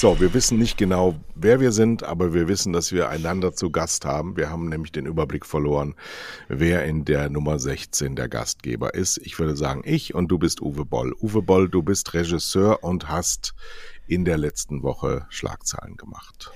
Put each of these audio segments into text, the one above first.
So, wir wissen nicht genau, wer wir sind, aber wir wissen, dass wir einander zu Gast haben. Wir haben nämlich den Überblick verloren, wer in der Nummer 16 der Gastgeber ist. Ich würde sagen, ich und du bist Uwe Boll. Uwe Boll, du bist Regisseur und hast in der letzten Woche Schlagzeilen gemacht.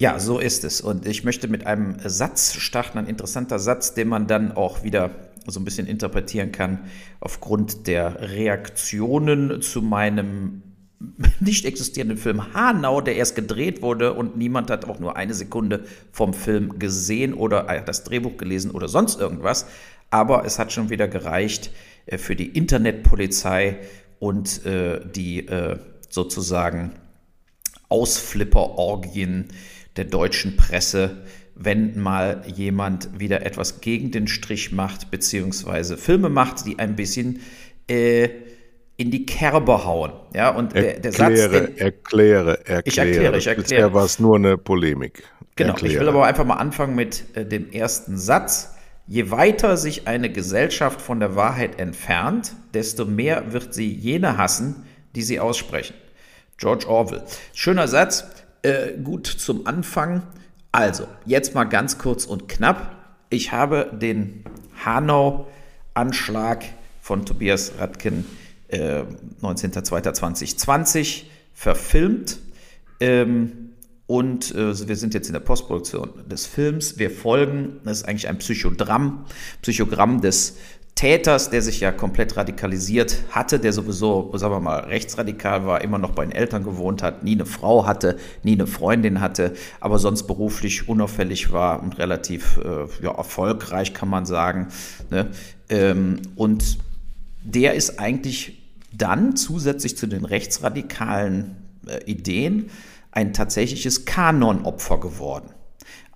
Ja, so ist es. Und ich möchte mit einem Satz starten, ein interessanter Satz, den man dann auch wieder so ein bisschen interpretieren kann aufgrund der Reaktionen zu meinem nicht existierenden Film Hanau, der erst gedreht wurde und niemand hat auch nur eine Sekunde vom Film gesehen oder das Drehbuch gelesen oder sonst irgendwas. Aber es hat schon wieder gereicht äh, für die Internetpolizei und äh, die äh, sozusagen Ausflipperorgien der deutschen Presse, wenn mal jemand wieder etwas gegen den Strich macht, beziehungsweise Filme macht, die ein bisschen äh, in die Kerbe hauen. Ja, und der, der erkläre, Satz. Den, erkläre, erkläre. Ich erkläre, ich erkläre. Bisher war es nur eine Polemik. Genau, erkläre. ich will aber einfach mal anfangen mit äh, dem ersten Satz. Je weiter sich eine Gesellschaft von der Wahrheit entfernt, desto mehr wird sie jene hassen, die sie aussprechen. George Orwell. Schöner Satz, äh, gut zum Anfang. Also, jetzt mal ganz kurz und knapp. Ich habe den Hanau-Anschlag von Tobias Radken äh, 19.02.2020 verfilmt. Ähm, und äh, wir sind jetzt in der Postproduktion des Films. Wir folgen, das ist eigentlich ein Psychodramm, Psychogramm des Täters, der sich ja komplett radikalisiert hatte, der sowieso, sagen wir mal, rechtsradikal war, immer noch bei den Eltern gewohnt hat, nie eine Frau hatte, nie eine Freundin hatte, aber sonst beruflich unauffällig war und relativ äh, ja, erfolgreich, kann man sagen. Ne? Ähm, und der ist eigentlich dann zusätzlich zu den rechtsradikalen äh, Ideen ein tatsächliches Kanonopfer geworden.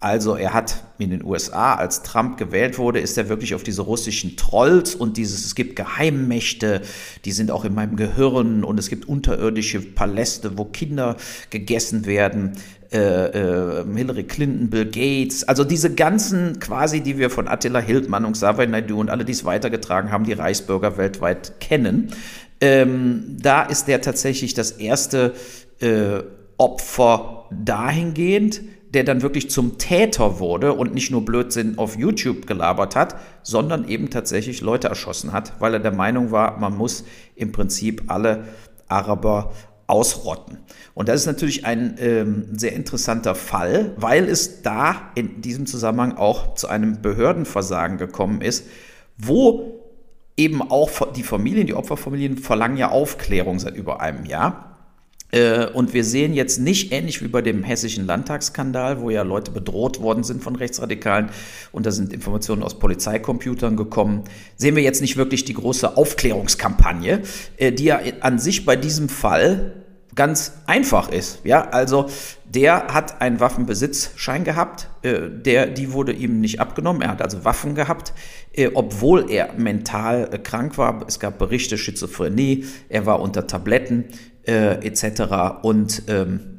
Also er hat in den USA, als Trump gewählt wurde, ist er wirklich auf diese russischen Trolls und dieses, es gibt Geheimmächte, die sind auch in meinem Gehirn und es gibt unterirdische Paläste, wo Kinder gegessen werden, äh, äh, Hillary Clinton, Bill Gates, also diese ganzen quasi, die wir von Attila Hildmann und Xavier Naidu und alle, die es weitergetragen haben, die Reichsbürger weltweit kennen, ähm, da ist der tatsächlich das erste äh, Opfer dahingehend, der dann wirklich zum Täter wurde und nicht nur Blödsinn auf YouTube gelabert hat, sondern eben tatsächlich Leute erschossen hat, weil er der Meinung war, man muss im Prinzip alle Araber ausrotten. Und das ist natürlich ein ähm, sehr interessanter Fall, weil es da in diesem Zusammenhang auch zu einem Behördenversagen gekommen ist, wo eben auch die Familien, die Opferfamilien verlangen ja Aufklärung seit über einem Jahr. Äh, und wir sehen jetzt nicht ähnlich wie bei dem hessischen Landtagsskandal, wo ja Leute bedroht worden sind von Rechtsradikalen und da sind Informationen aus Polizeicomputern gekommen, sehen wir jetzt nicht wirklich die große Aufklärungskampagne, äh, die ja an sich bei diesem Fall ganz einfach ist. Ja, also der hat einen Waffenbesitzschein gehabt, äh, der, die wurde ihm nicht abgenommen. Er hat also Waffen gehabt, äh, obwohl er mental äh, krank war. Es gab Berichte Schizophrenie, er war unter Tabletten äh, etc. Und ähm,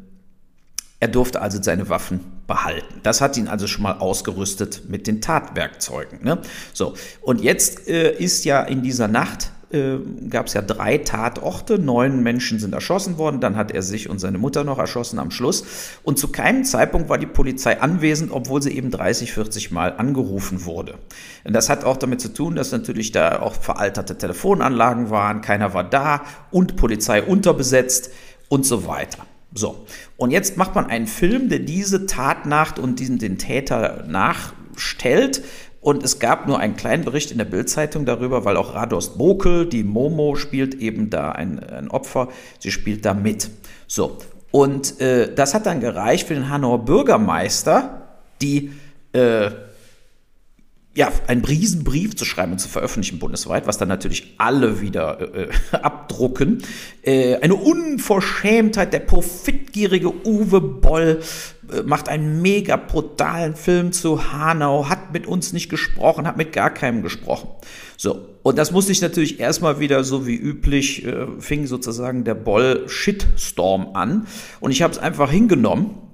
er durfte also seine Waffen behalten. Das hat ihn also schon mal ausgerüstet mit den Tatwerkzeugen. Ne? So, und jetzt äh, ist ja in dieser Nacht äh, gab es ja drei Tatorte, neun Menschen sind erschossen worden, dann hat er sich und seine Mutter noch erschossen am Schluss. Und zu keinem Zeitpunkt war die Polizei anwesend, obwohl sie eben 30, 40 Mal angerufen wurde. Und das hat auch damit zu tun, dass natürlich da auch veralterte Telefonanlagen waren, keiner war da und Polizei unterbesetzt und so weiter. So, und jetzt macht man einen Film, der diese Tatnacht und diesen, den Täter nachstellt und es gab nur einen kleinen Bericht in der Bildzeitung darüber, weil auch Radost Bokel, die Momo, spielt eben da ein, ein Opfer. Sie spielt da mit. So. Und äh, das hat dann gereicht für den Hanauer Bürgermeister, die äh, ja, einen Riesenbrief zu schreiben und zu veröffentlichen bundesweit, was dann natürlich alle wieder äh, äh abdrucken. Äh, eine Unverschämtheit, der profitgierige Uwe Boll äh, macht einen mega brutalen Film zu Hanau, hat mit uns nicht gesprochen, hat mit gar keinem gesprochen. So, und das musste ich natürlich erstmal wieder so wie üblich, äh, fing sozusagen der Boll-Shitstorm an. Und ich habe es einfach hingenommen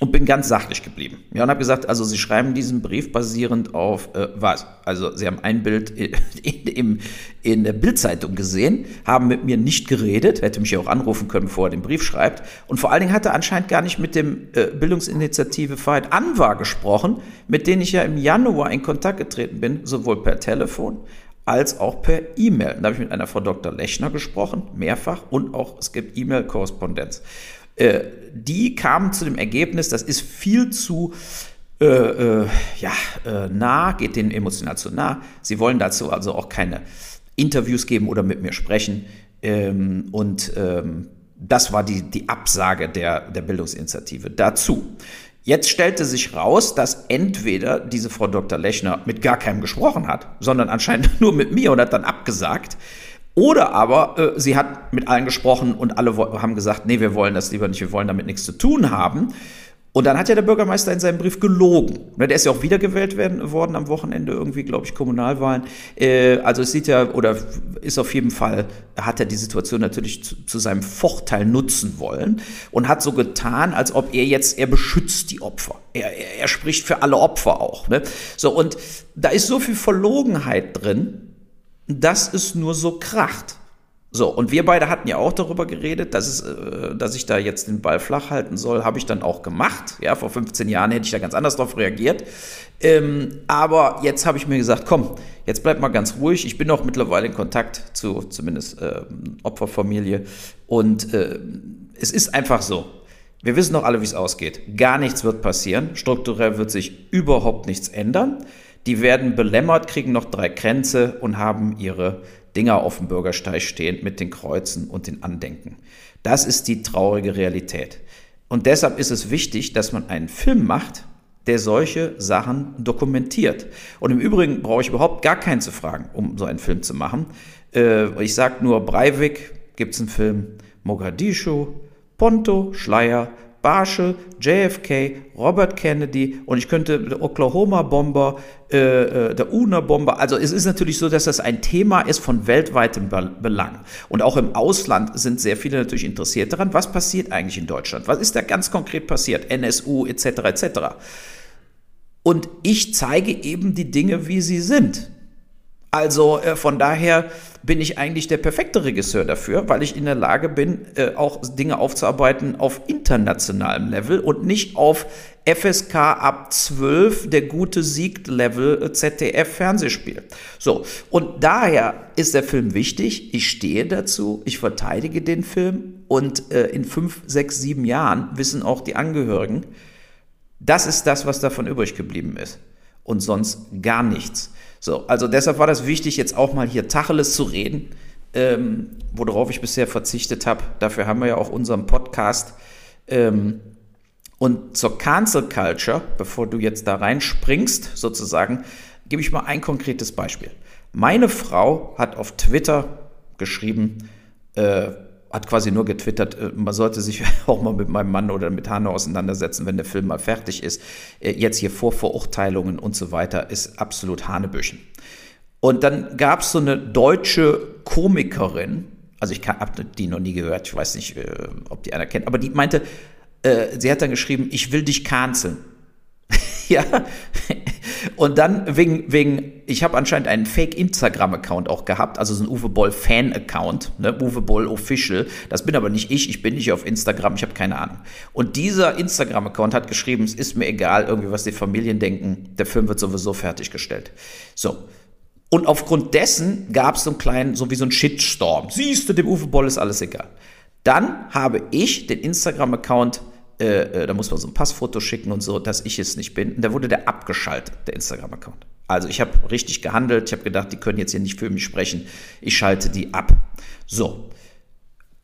und bin ganz sachlich geblieben. Ja, und habe gesagt, also Sie schreiben diesen Brief basierend auf äh, was? Also Sie haben ein Bild in, in, in der Bildzeitung gesehen, haben mit mir nicht geredet, hätte mich ja auch anrufen können, bevor er den Brief schreibt. Und vor allen Dingen hat er anscheinend gar nicht mit dem äh, Bildungsinitiative Freiheit Anwar gesprochen, mit denen ich ja im Januar in Kontakt getreten bin, sowohl per Telefon als auch per E-Mail. Da habe ich mit einer Frau Dr. Lechner gesprochen, mehrfach, und auch es gibt E-Mail-Korrespondenz. Äh, die kamen zu dem Ergebnis, das ist viel zu äh, äh, ja, äh, nah, geht denen emotional zu nah. Sie wollen dazu also auch keine Interviews geben oder mit mir sprechen. Ähm, und ähm, das war die, die Absage der, der Bildungsinitiative dazu. Jetzt stellte sich raus, dass entweder diese Frau Dr. Lechner mit gar keinem gesprochen hat, sondern anscheinend nur mit mir und hat dann abgesagt. Oder aber äh, sie hat mit allen gesprochen und alle haben gesagt, nee, wir wollen das lieber nicht, wir wollen damit nichts zu tun haben. Und dann hat ja der Bürgermeister in seinem Brief gelogen. Ne, der ist ja auch wiedergewählt werden, worden am Wochenende, irgendwie, glaube ich, Kommunalwahlen. Äh, also es sieht ja, oder ist auf jeden Fall, hat er die Situation natürlich zu, zu, seinem Vorteil nutzen wollen und hat so getan, als ob er jetzt, er beschützt die Opfer. Er, er, er spricht für alle Opfer auch. Ne? So, und da ist so viel Verlogenheit drin, dass es nur so kracht. So, und wir beide hatten ja auch darüber geredet, dass, es, äh, dass ich da jetzt den Ball flach halten soll, habe ich dann auch gemacht. Ja, vor 15 Jahren hätte ich da ganz anders drauf reagiert. Ähm, aber jetzt habe ich mir gesagt, komm, jetzt bleib mal ganz ruhig. Ich bin auch mittlerweile in Kontakt zu zumindest äh, Opferfamilie. Und äh, es ist einfach so. Wir wissen doch alle, wie es ausgeht. Gar nichts wird passieren. Strukturell wird sich überhaupt nichts ändern. Die werden belämmert, kriegen noch drei Kränze und haben ihre Dinger auf dem Bürgersteig stehen mit den Kreuzen und den Andenken. Das ist die traurige Realität. Und deshalb ist es wichtig, dass man einen Film macht, der solche Sachen dokumentiert. Und im Übrigen brauche ich überhaupt gar keinen zu fragen, um so einen Film zu machen. Äh, ich sage nur, Breivik gibt es einen Film, Mogadischu, Ponto, Schleier, Barsche, JFK, Robert Kennedy und ich könnte der Oklahoma-Bomber, äh, äh, der UNA-Bomber. Also es ist natürlich so, dass das ein Thema ist von weltweitem Belang. Und auch im Ausland sind sehr viele natürlich interessiert daran, was passiert eigentlich in Deutschland? Was ist da ganz konkret passiert? NSU etc. etc. Und ich zeige eben die Dinge, wie sie sind. Also äh, von daher bin ich eigentlich der perfekte Regisseur dafür, weil ich in der Lage bin, äh, auch Dinge aufzuarbeiten auf internationalem Level und nicht auf FSK ab 12, der gute Siegt-Level äh, ZDF-Fernsehspiel. So, und daher ist der Film wichtig. Ich stehe dazu, ich verteidige den Film und äh, in fünf, sechs, sieben Jahren wissen auch die Angehörigen, das ist das, was davon übrig geblieben ist. Und sonst gar nichts. So, also deshalb war das wichtig, jetzt auch mal hier Tacheles zu reden, ähm, worauf ich bisher verzichtet habe. Dafür haben wir ja auch unseren Podcast. Ähm, und zur Cancel Culture, bevor du jetzt da reinspringst, sozusagen, gebe ich mal ein konkretes Beispiel. Meine Frau hat auf Twitter geschrieben, äh, hat quasi nur getwittert, äh, man sollte sich auch mal mit meinem Mann oder mit Hanno auseinandersetzen, wenn der Film mal fertig ist. Äh, jetzt hier Vorverurteilungen und so weiter ist absolut Hanebüchen. Und dann gab es so eine deutsche Komikerin, also ich habe die noch nie gehört, ich weiß nicht, äh, ob die einer kennt, aber die meinte, sie hat dann geschrieben, ich will dich canceln. ja, und dann wegen, wegen ich habe anscheinend einen Fake-Instagram-Account auch gehabt, also so ein Uwe Boll Fan-Account, ne? Uwe Boll Official. Das bin aber nicht ich, ich bin nicht auf Instagram, ich habe keine Ahnung. Und dieser Instagram-Account hat geschrieben, es ist mir egal, irgendwie, was die Familien denken, der Film wird sowieso fertiggestellt. So. Und aufgrund dessen gab es so einen kleinen, so wie so ein Shitstorm. Siehst du, dem Uwe Boll ist alles egal. Dann habe ich den Instagram-Account äh, äh, da muss man so ein Passfoto schicken und so, dass ich es nicht bin. Und da wurde der abgeschaltet, der Instagram-Account. Also ich habe richtig gehandelt, ich habe gedacht, die können jetzt hier nicht für mich sprechen. Ich schalte die ab. So.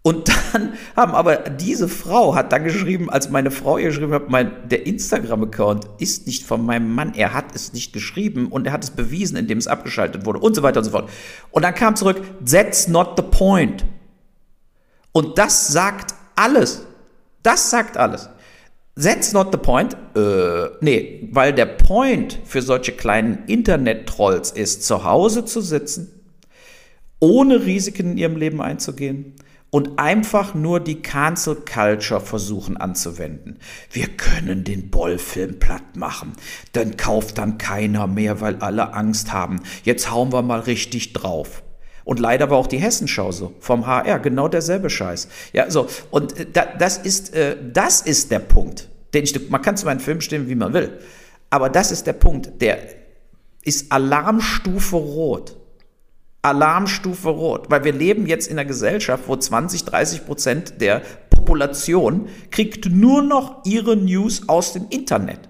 Und dann haben aber diese Frau hat dann geschrieben, als meine Frau ihr geschrieben hat, mein, der Instagram-Account ist nicht von meinem Mann, er hat es nicht geschrieben und er hat es bewiesen, indem es abgeschaltet wurde und so weiter und so fort. Und dann kam zurück, that's not the point. Und das sagt alles. Das sagt alles. That's not the point. Äh, nee, weil der Point für solche kleinen Internet-Trolls ist, zu Hause zu sitzen, ohne Risiken in ihrem Leben einzugehen, und einfach nur die Cancel Culture versuchen anzuwenden. Wir können den Bollfilm platt machen. Dann kauft dann keiner mehr, weil alle Angst haben. Jetzt hauen wir mal richtig drauf. Und leider war auch die Hessenschau so vom HR genau derselbe Scheiß. Ja, so und äh, da, das ist äh, das ist der Punkt, den ich man kann zu meinen Film stimmen, wie man will, aber das ist der Punkt, der ist Alarmstufe rot. Alarmstufe rot, weil wir leben jetzt in einer Gesellschaft, wo 20, 30 Prozent der Population kriegt nur noch ihre News aus dem Internet.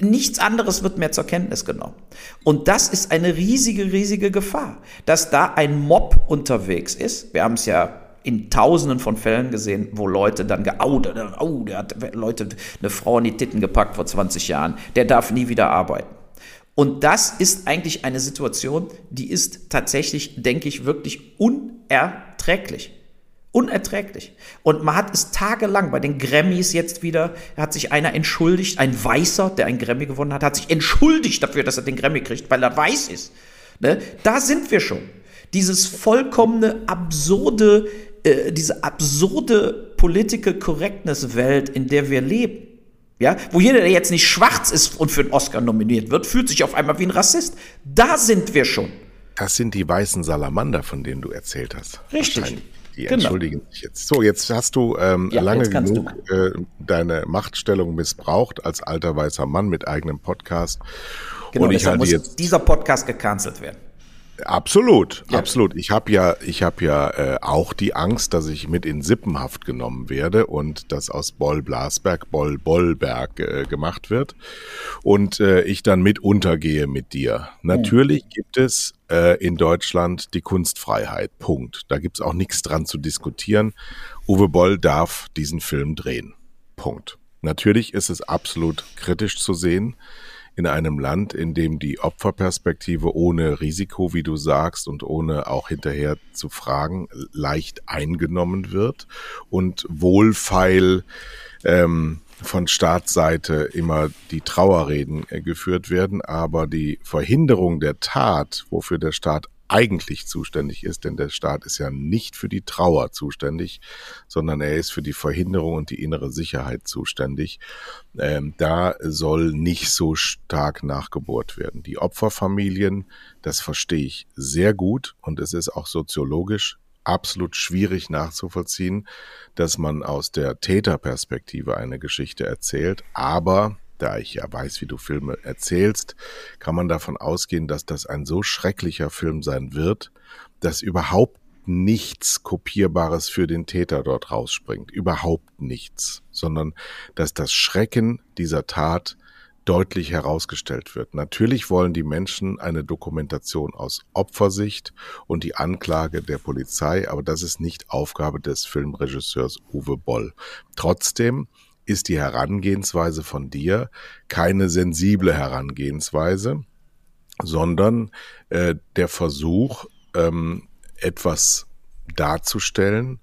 Nichts anderes wird mehr zur Kenntnis genommen. Und das ist eine riesige, riesige Gefahr, dass da ein Mob unterwegs ist. Wir haben es ja in tausenden von Fällen gesehen, wo Leute dann geoutet, oh, der hat Leute, eine Frau in die Titten gepackt vor 20 Jahren, der darf nie wieder arbeiten. Und das ist eigentlich eine Situation, die ist tatsächlich, denke ich, wirklich unerträglich. Unerträglich. Und man hat es tagelang bei den Grammys jetzt wieder, hat sich einer entschuldigt, ein Weißer, der einen Grammy gewonnen hat, hat sich entschuldigt dafür, dass er den Grammy kriegt, weil er weiß ist. Ne? Da sind wir schon. Dieses vollkommene, absurde, äh, diese absurde Political Correctness Welt, in der wir leben ja, wo jeder, der jetzt nicht schwarz ist und für einen Oscar nominiert wird, fühlt sich auf einmal wie ein Rassist. Da sind wir schon. Das sind die weißen Salamander, von denen du erzählt hast. Richtig. Die genau. entschuldigen sich jetzt. So, jetzt hast du ähm, ja, lange genug äh, deine Machtstellung missbraucht als alter weißer Mann mit eigenem Podcast. Genau, und ich halte muss jetzt dieser Podcast gecancelt werden. Absolut, ja. absolut. Ich habe ja, ich habe ja äh, auch die Angst, dass ich mit in Sippenhaft genommen werde und das aus Boll Blasberg, Boll Bollberg äh, gemacht wird und äh, ich dann mit untergehe mit dir. Natürlich ja. gibt es äh, in Deutschland die Kunstfreiheit. Punkt. Da gibt's auch nichts dran zu diskutieren. Uwe Boll darf diesen Film drehen. Punkt. Natürlich ist es absolut kritisch zu sehen in einem Land, in dem die Opferperspektive ohne Risiko, wie du sagst, und ohne auch hinterher zu fragen, leicht eingenommen wird und wohlfeil ähm, von Staatsseite immer die Trauerreden äh, geführt werden, aber die Verhinderung der Tat, wofür der Staat eigentlich zuständig ist, denn der Staat ist ja nicht für die Trauer zuständig, sondern er ist für die Verhinderung und die innere Sicherheit zuständig. Ähm, da soll nicht so stark nachgebohrt werden. Die Opferfamilien, das verstehe ich sehr gut und es ist auch soziologisch absolut schwierig nachzuvollziehen, dass man aus der Täterperspektive eine Geschichte erzählt, aber da ich ja weiß, wie du Filme erzählst, kann man davon ausgehen, dass das ein so schrecklicher Film sein wird, dass überhaupt nichts Kopierbares für den Täter dort rausspringt. Überhaupt nichts. Sondern dass das Schrecken dieser Tat deutlich herausgestellt wird. Natürlich wollen die Menschen eine Dokumentation aus Opfersicht und die Anklage der Polizei, aber das ist nicht Aufgabe des Filmregisseurs Uwe Boll. Trotzdem ist die Herangehensweise von dir keine sensible Herangehensweise, sondern äh, der Versuch, ähm, etwas darzustellen,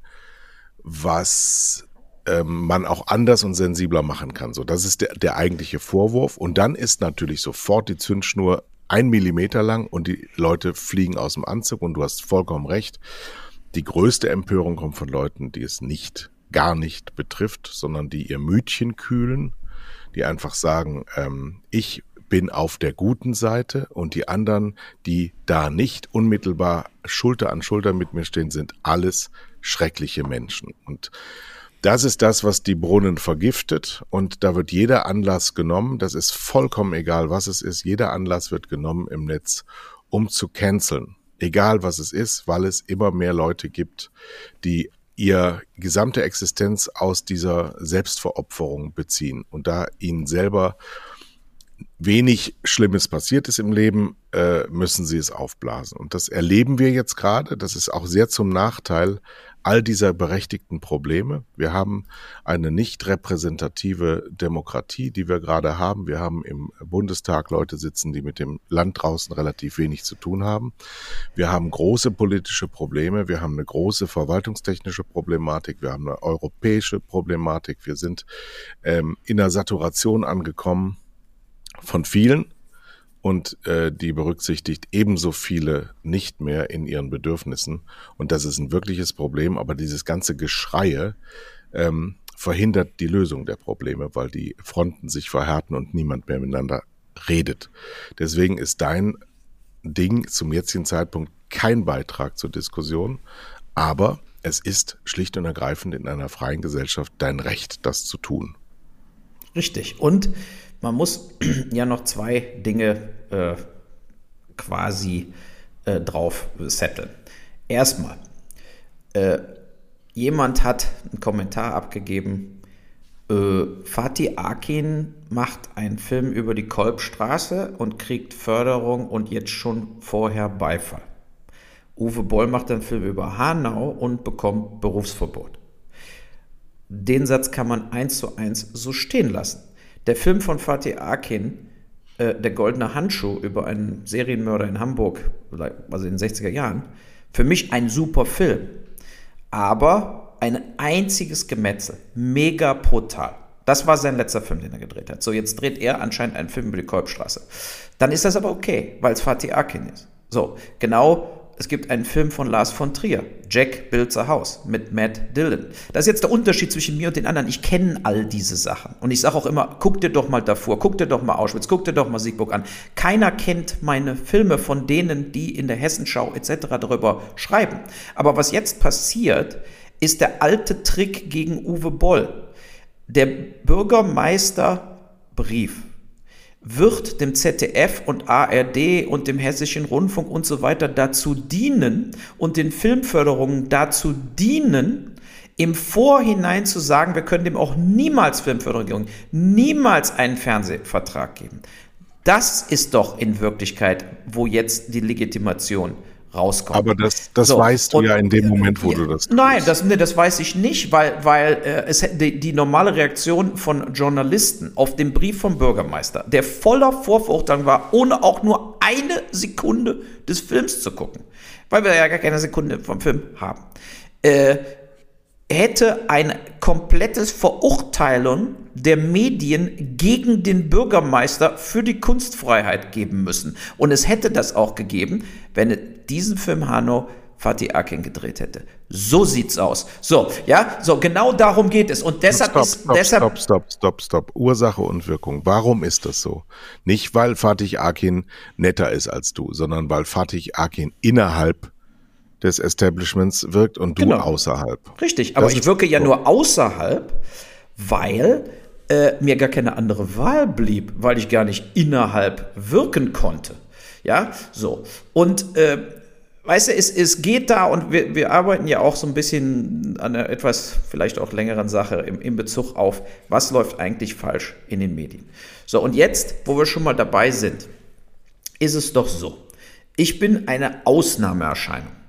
was ähm, man auch anders und sensibler machen kann. So, das ist der, der eigentliche Vorwurf. Und dann ist natürlich sofort die Zündschnur ein Millimeter lang und die Leute fliegen aus dem Anzug und du hast vollkommen recht. Die größte Empörung kommt von Leuten, die es nicht gar nicht betrifft, sondern die ihr Mütchen kühlen, die einfach sagen, ähm, ich bin auf der guten Seite und die anderen, die da nicht unmittelbar Schulter an Schulter mit mir stehen, sind alles schreckliche Menschen. Und das ist das, was die Brunnen vergiftet und da wird jeder Anlass genommen, das ist vollkommen egal, was es ist, jeder Anlass wird genommen im Netz, um zu canceln. Egal was es ist, weil es immer mehr Leute gibt, die ihr gesamte Existenz aus dieser Selbstveropferung beziehen und da ihnen selber wenig Schlimmes passiert ist im Leben, äh, müssen sie es aufblasen. Und das erleben wir jetzt gerade. Das ist auch sehr zum Nachteil all dieser berechtigten Probleme. Wir haben eine nicht repräsentative Demokratie, die wir gerade haben. Wir haben im Bundestag Leute sitzen, die mit dem Land draußen relativ wenig zu tun haben. Wir haben große politische Probleme. Wir haben eine große verwaltungstechnische Problematik. Wir haben eine europäische Problematik. Wir sind ähm, in der Saturation angekommen von vielen und äh, die berücksichtigt ebenso viele nicht mehr in ihren Bedürfnissen. Und das ist ein wirkliches Problem, aber dieses ganze Geschreie ähm, verhindert die Lösung der Probleme, weil die Fronten sich verhärten und niemand mehr miteinander redet. Deswegen ist dein Ding zum jetzigen Zeitpunkt kein Beitrag zur Diskussion, aber es ist schlicht und ergreifend in einer freien Gesellschaft dein Recht, das zu tun. Richtig. Und man muss ja noch zwei Dinge äh, quasi äh, drauf setteln. Erstmal, äh, jemand hat einen Kommentar abgegeben, äh, Fatih Akin macht einen Film über die Kolbstraße und kriegt Förderung und jetzt schon vorher Beifall. Uwe Boll macht einen Film über Hanau und bekommt Berufsverbot. Den Satz kann man eins zu eins so stehen lassen. Der Film von Fatih Akin, äh, Der goldene Handschuh über einen Serienmörder in Hamburg, also in den 60er Jahren, für mich ein super Film. Aber ein einziges Gemetzel. Mega brutal. Das war sein letzter Film, den er gedreht hat. So, jetzt dreht er anscheinend einen Film über die Kolbstraße. Dann ist das aber okay, weil es Fatih Akin ist. So, genau es gibt einen Film von Lars von Trier, Jack Builds a House mit Matt Dillon. Das ist jetzt der Unterschied zwischen mir und den anderen. Ich kenne all diese Sachen. Und ich sage auch immer, guck dir doch mal davor, guck dir doch mal Auschwitz, guck dir doch mal Siegburg an. Keiner kennt meine Filme von denen, die in der Hessenschau etc. darüber schreiben. Aber was jetzt passiert, ist der alte Trick gegen Uwe Boll. Der Bürgermeisterbrief wird dem ZDF und ARD und dem Hessischen Rundfunk und so weiter dazu dienen und den Filmförderungen dazu dienen, im Vorhinein zu sagen, wir können dem auch niemals Filmförderung, niemals einen Fernsehvertrag geben. Das ist doch in Wirklichkeit, wo jetzt die Legitimation rauskommt. Aber das, das so, weißt du und, ja in dem Moment, wo ja, du das tust. Nein, das, nee, das weiß ich nicht, weil, weil äh, es, die, die normale Reaktion von Journalisten auf den Brief vom Bürgermeister, der voller Vorverurteilung war, ohne auch nur eine Sekunde des Films zu gucken, weil wir ja gar keine Sekunde vom Film haben, äh, hätte ein komplettes Verurteilen der Medien gegen den Bürgermeister für die Kunstfreiheit geben müssen. Und es hätte das auch gegeben, wenn diesen Film Hanno Fatih Akin gedreht hätte. So sieht's aus. So, ja, so genau darum geht es. Und deshalb stopp, ist stopp, deshalb stopp, stopp, stopp, stopp. Ursache und Wirkung. Warum ist das so? Nicht weil Fatih Akin netter ist als du, sondern weil Fatih Akin innerhalb des Establishments wirkt und du genau. außerhalb. Richtig, aber das ich wirke ja so. nur außerhalb, weil äh, mir gar keine andere Wahl blieb, weil ich gar nicht innerhalb wirken konnte. Ja, so. Und äh, weißt du, es, es geht da und wir, wir arbeiten ja auch so ein bisschen an einer etwas vielleicht auch längeren Sache im, im Bezug auf, was läuft eigentlich falsch in den Medien. So, und jetzt, wo wir schon mal dabei sind, ist es doch so. Ich bin eine Ausnahmeerscheinung.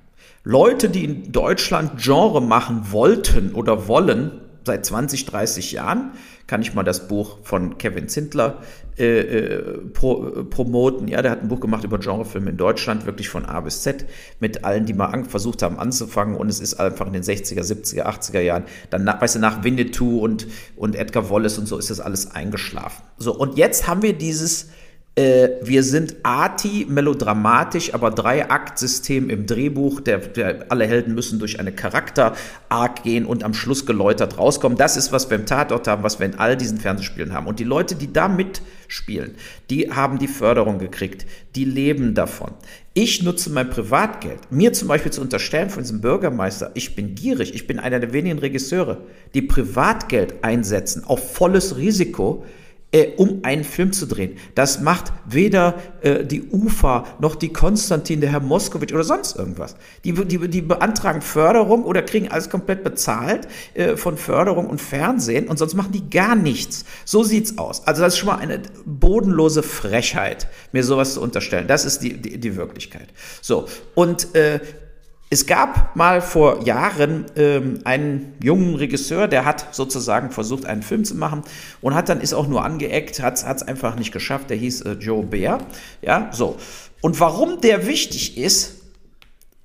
Leute, die in Deutschland Genre machen wollten oder wollen, seit 20, 30 Jahren, kann ich mal das Buch von Kevin Zindler äh, äh, pro, äh, promoten. Ja, der hat ein Buch gemacht über Genrefilme in Deutschland, wirklich von A bis Z, mit allen, die mal versucht haben anzufangen. Und es ist einfach in den 60er, 70er, 80er Jahren, dann, weißt du, nach Winnetou und, und Edgar Wallace und so ist das alles eingeschlafen. So, und jetzt haben wir dieses äh, wir sind arti, melodramatisch, aber Drei-Akt-System im Drehbuch. Der, der, alle Helden müssen durch eine Charakter-Arc gehen und am Schluss geläutert rauskommen. Das ist, was wir im Tatort haben, was wir in all diesen Fernsehspielen haben. Und die Leute, die da mitspielen, die haben die Förderung gekriegt. Die leben davon. Ich nutze mein Privatgeld. Mir zum Beispiel zu unterstellen von diesem Bürgermeister, ich bin gierig, ich bin einer der wenigen Regisseure, die Privatgeld einsetzen auf volles Risiko äh, um einen Film zu drehen. Das macht weder äh, die UFA noch die Konstantin, der Herr Moskowitsch oder sonst irgendwas. Die, die, die beantragen Förderung oder kriegen alles komplett bezahlt äh, von Förderung und Fernsehen und sonst machen die gar nichts. So sieht's aus. Also das ist schon mal eine bodenlose Frechheit, mir sowas zu unterstellen. Das ist die, die, die Wirklichkeit. So, und äh, Es gab mal vor Jahren ähm, einen jungen Regisseur, der hat sozusagen versucht, einen Film zu machen und hat dann ist auch nur angeeckt, hat es einfach nicht geschafft. Der hieß äh, Joe Bear. Ja, so. Und warum der wichtig ist,